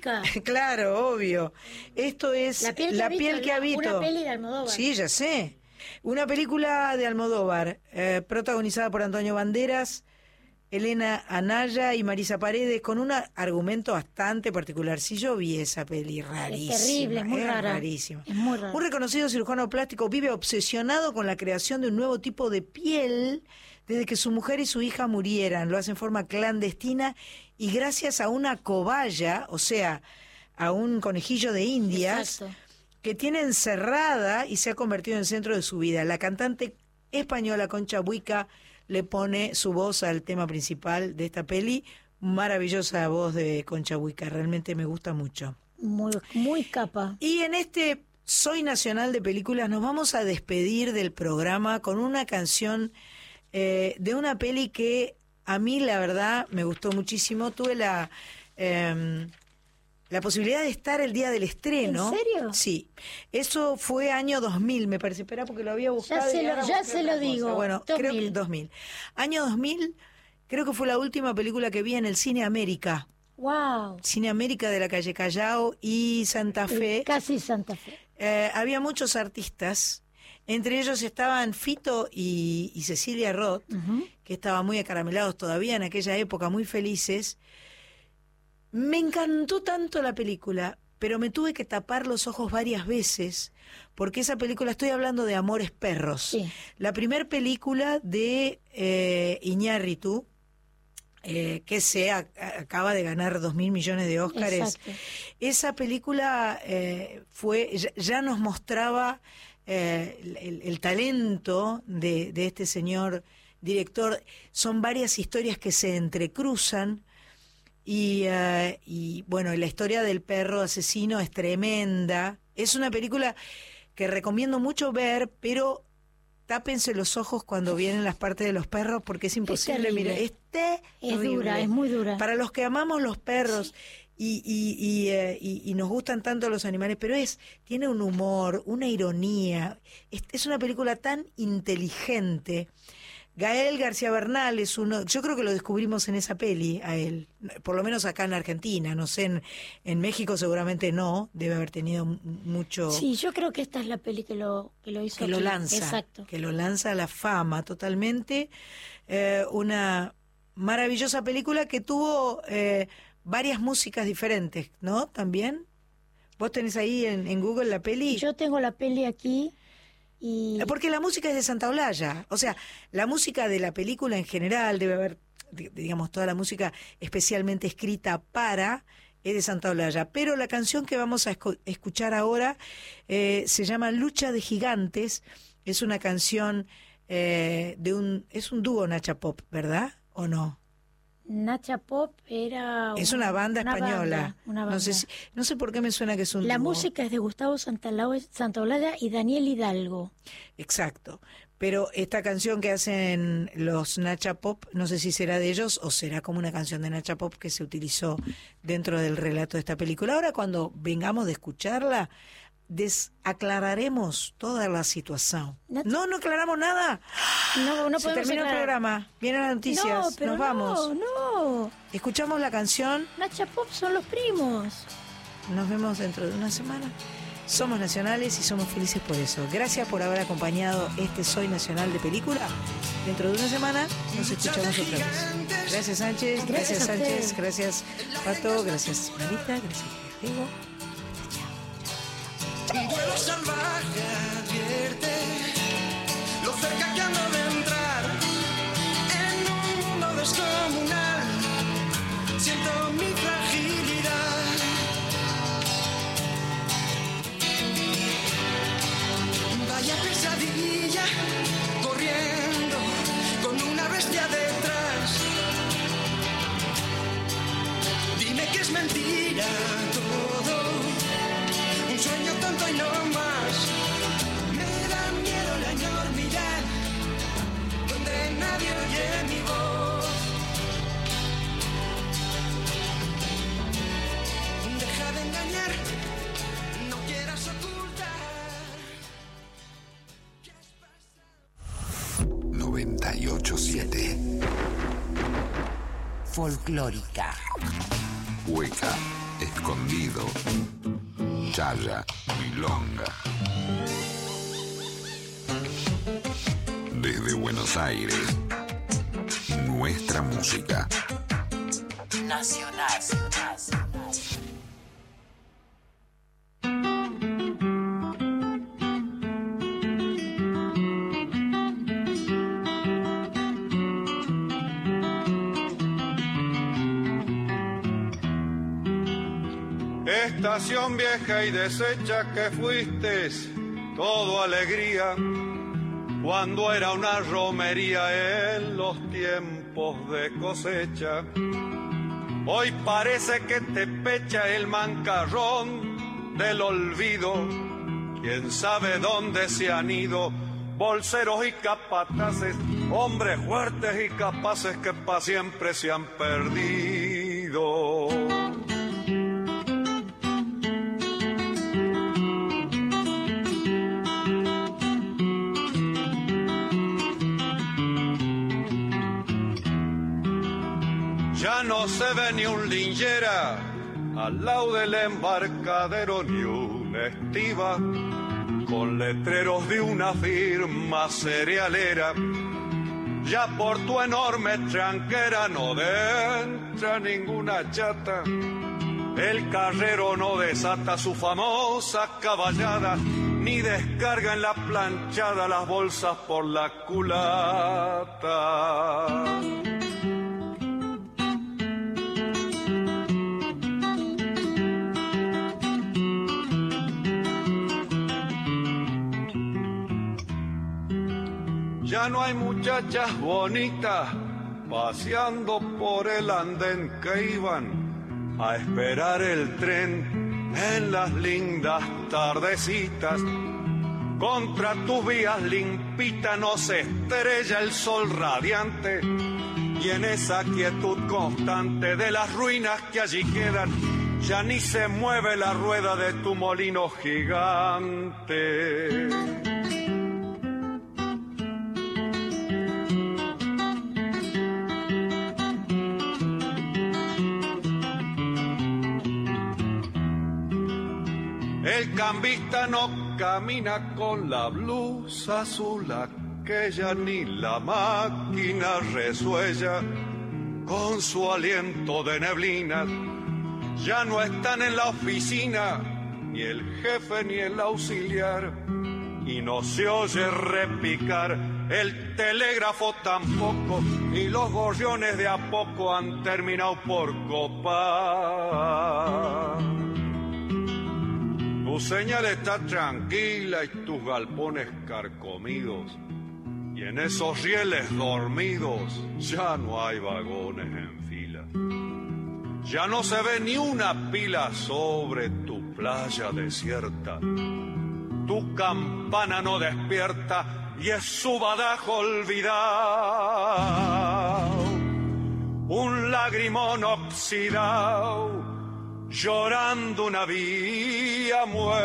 [SPEAKER 1] Claro, obvio. Esto es
[SPEAKER 2] La piel que
[SPEAKER 1] La
[SPEAKER 2] habito,
[SPEAKER 1] piel que
[SPEAKER 2] la-
[SPEAKER 1] habito.
[SPEAKER 2] una peli de Almodóvar.
[SPEAKER 1] Sí, ya sé. Una película de Almodóvar, eh, protagonizada por Antonio Banderas, Elena Anaya y Marisa Paredes, con un argumento bastante particular. Si yo vi esa peli, rarísima.
[SPEAKER 2] terrible, es muy rara.
[SPEAKER 1] rarísima.
[SPEAKER 2] Es muy raro.
[SPEAKER 1] Un reconocido cirujano plástico vive obsesionado con la creación de un nuevo tipo de piel desde que su mujer y su hija murieran. Lo hace en forma clandestina y gracias a una cobaya, o sea, a un conejillo de indias,
[SPEAKER 2] Exacto.
[SPEAKER 1] que tiene encerrada y se ha convertido en el centro de su vida. La cantante española Concha Buica le pone su voz al tema principal de esta peli. Maravillosa voz de Concha Buica, realmente me gusta mucho.
[SPEAKER 2] Muy, muy capa.
[SPEAKER 1] Y en este Soy Nacional de Películas nos vamos a despedir del programa con una canción eh, de una peli que a mí la verdad me gustó muchísimo. Tuve la, em, la posibilidad de estar el día del estreno.
[SPEAKER 2] ¿En serio?
[SPEAKER 1] Sí. Eso fue año 2000, me parece. Espera porque lo había buscado.
[SPEAKER 2] se lo- ya se lo digo,
[SPEAKER 1] Bueno, creo que
[SPEAKER 2] 2000.
[SPEAKER 1] 2000. Año 2000, creo que fue la última película que vi en el Cine América.
[SPEAKER 2] Wow.
[SPEAKER 1] Cine América de la calle Callao y Santa Fe.
[SPEAKER 2] Casi Santa Fe.
[SPEAKER 1] Eh, había muchos artistas, entre ellos estaban Fito y, y Cecilia Roth, que estaban muy acaramelados todavía en aquella época, muy felices. Me encantó tanto la película, pero me tuve que tapar los ojos varias veces, porque esa película, estoy hablando de Amores Perros, la primer película de eh, Iñárritu, eh, que se a- acaba de ganar dos mil millones de Óscares. Esa película eh, fue ya, ya nos mostraba eh, el, el- el talento de, de este señor director. Son varias historias que se entrecruzan y, eh, y, bueno, la historia del perro asesino es tremenda. Es una película que recomiendo mucho ver, pero tápense los ojos cuando vienen las partes de los perros porque es imposible. es
[SPEAKER 2] Es
[SPEAKER 1] terrible.
[SPEAKER 2] dura, es muy dura.
[SPEAKER 1] Para los que amamos los perros y, y, eh, y, y, nos gustan tanto los animales, pero es tiene un humor, una ironía. Es, es, una película tan inteligente. Gael García Bernal es uno, yo creo que lo descubrimos en esa peli a él, por lo menos acá en Argentina, no sé, en, en México seguramente no, debe haber tenido mucho...
[SPEAKER 2] Sí, yo creo que esta es la peli que lo, que lo hizo.
[SPEAKER 1] Que lo lanza,
[SPEAKER 2] Exacto.
[SPEAKER 1] que lo lanza a la fama totalmente. Eh, una maravillosa película que tuvo... Eh, varias músicas diferentes, ¿no? También. ¿Vos tenés ahí en, en, Google la peli?
[SPEAKER 2] Yo tengo la peli aquí y...
[SPEAKER 1] Porque la música es de Santa Olalla. O sea, la música de la película en general debe haber, digamos, toda la música especialmente escrita para es de Santa Olalla. Pero la canción que vamos a escuchar ahora eh, se llama Lucha de Gigantes. Es una canción eh, de un... Es un dúo Nacha Pop, ¿verdad? ¿O no?
[SPEAKER 2] Nacha Pop era...
[SPEAKER 1] Es una banda
[SPEAKER 2] una
[SPEAKER 1] española.
[SPEAKER 2] Banda, una banda.
[SPEAKER 1] No, sé si, no sé por qué me suena que es un
[SPEAKER 2] La
[SPEAKER 1] dúo.
[SPEAKER 2] música es de Gustavo Santaolalla y Daniel Hidalgo.
[SPEAKER 1] Exacto. Pero esta canción que hacen los Nacha Pop, no sé si será de ellos o será como una canción de Nacha Pop que se utilizó dentro del relato de esta película. Ahora cuando vengamos de escucharla, desaclararemos toda la situación. No, no aclaramos nada.
[SPEAKER 2] No, no
[SPEAKER 1] Se termina el programa. Vienen las noticias.
[SPEAKER 2] No, pero
[SPEAKER 1] Nos vamos.
[SPEAKER 2] No, no.
[SPEAKER 1] Escuchamos la canción.
[SPEAKER 2] Nacha Pop son los primos.
[SPEAKER 1] Nos vemos dentro de una semana. Somos nacionales y somos felices por eso. Gracias por haber acompañado este Soy Nacional de Película. Dentro de una semana nos escuchamos otra vez. Gracias Sánchez, gracias, gracias Sánchez, gracias Pato, gracias Marita, gracias Diego.
[SPEAKER 24] Un vuelo salvaje advierte lo cerca que ando de entrar en un mundo descomunal. Siento mi fragilidad. Vaya pesadilla corriendo con una bestia detrás. Dime que es mentira todo no más. Me da miedo la enormidad, donde nadie oye mi voz. Deja de engañar, no quieras ocultar.
[SPEAKER 11] 987
[SPEAKER 4] Folclórica.
[SPEAKER 11] Hueca, escondido. Chaya, Milonga. Desde Buenos Aires, nuestra música.
[SPEAKER 4] Nacional.
[SPEAKER 12] Y deshecha que fuiste, todo alegría, cuando era una romería en los tiempos de cosecha. Hoy parece que te pecha el mancarrón del olvido, quién sabe dónde se han ido bolseros y capataces, hombres fuertes y capaces que pa' siempre se han perdido. Ya no se ve ni un linchera al lado del embarcadero ni una estiva con letreros de una firma cerealera. Ya por tu enorme tranquera no entra ninguna chata. El carrero no desata su famosa caballada, ni descarga en la planchada las bolsas por la culata. Ya no hay muchachas bonitas paseando por el andén que iban a esperar el tren en las lindas tardecitas. Contra tus vías limpitas nos estrella el sol radiante y en esa quietud constante de las ruinas que allí quedan ya ni se mueve la rueda de tu molino gigante. El cambista no camina con la blusa azul, aquella ni la máquina resuella con su aliento de neblina. Ya no están en la oficina ni el jefe ni el auxiliar y no se oye repicar el telégrafo tampoco y los gorriones de a poco han terminado por copar. Tu señal está tranquila y tus galpones carcomidos. Y en esos rieles dormidos ya no hay vagones en fila. Ya no se ve ni una pila sobre tu playa desierta. Tu campana no despierta y es su badajo olvidado. Un lagrimón oxidado llorando una vía muerta.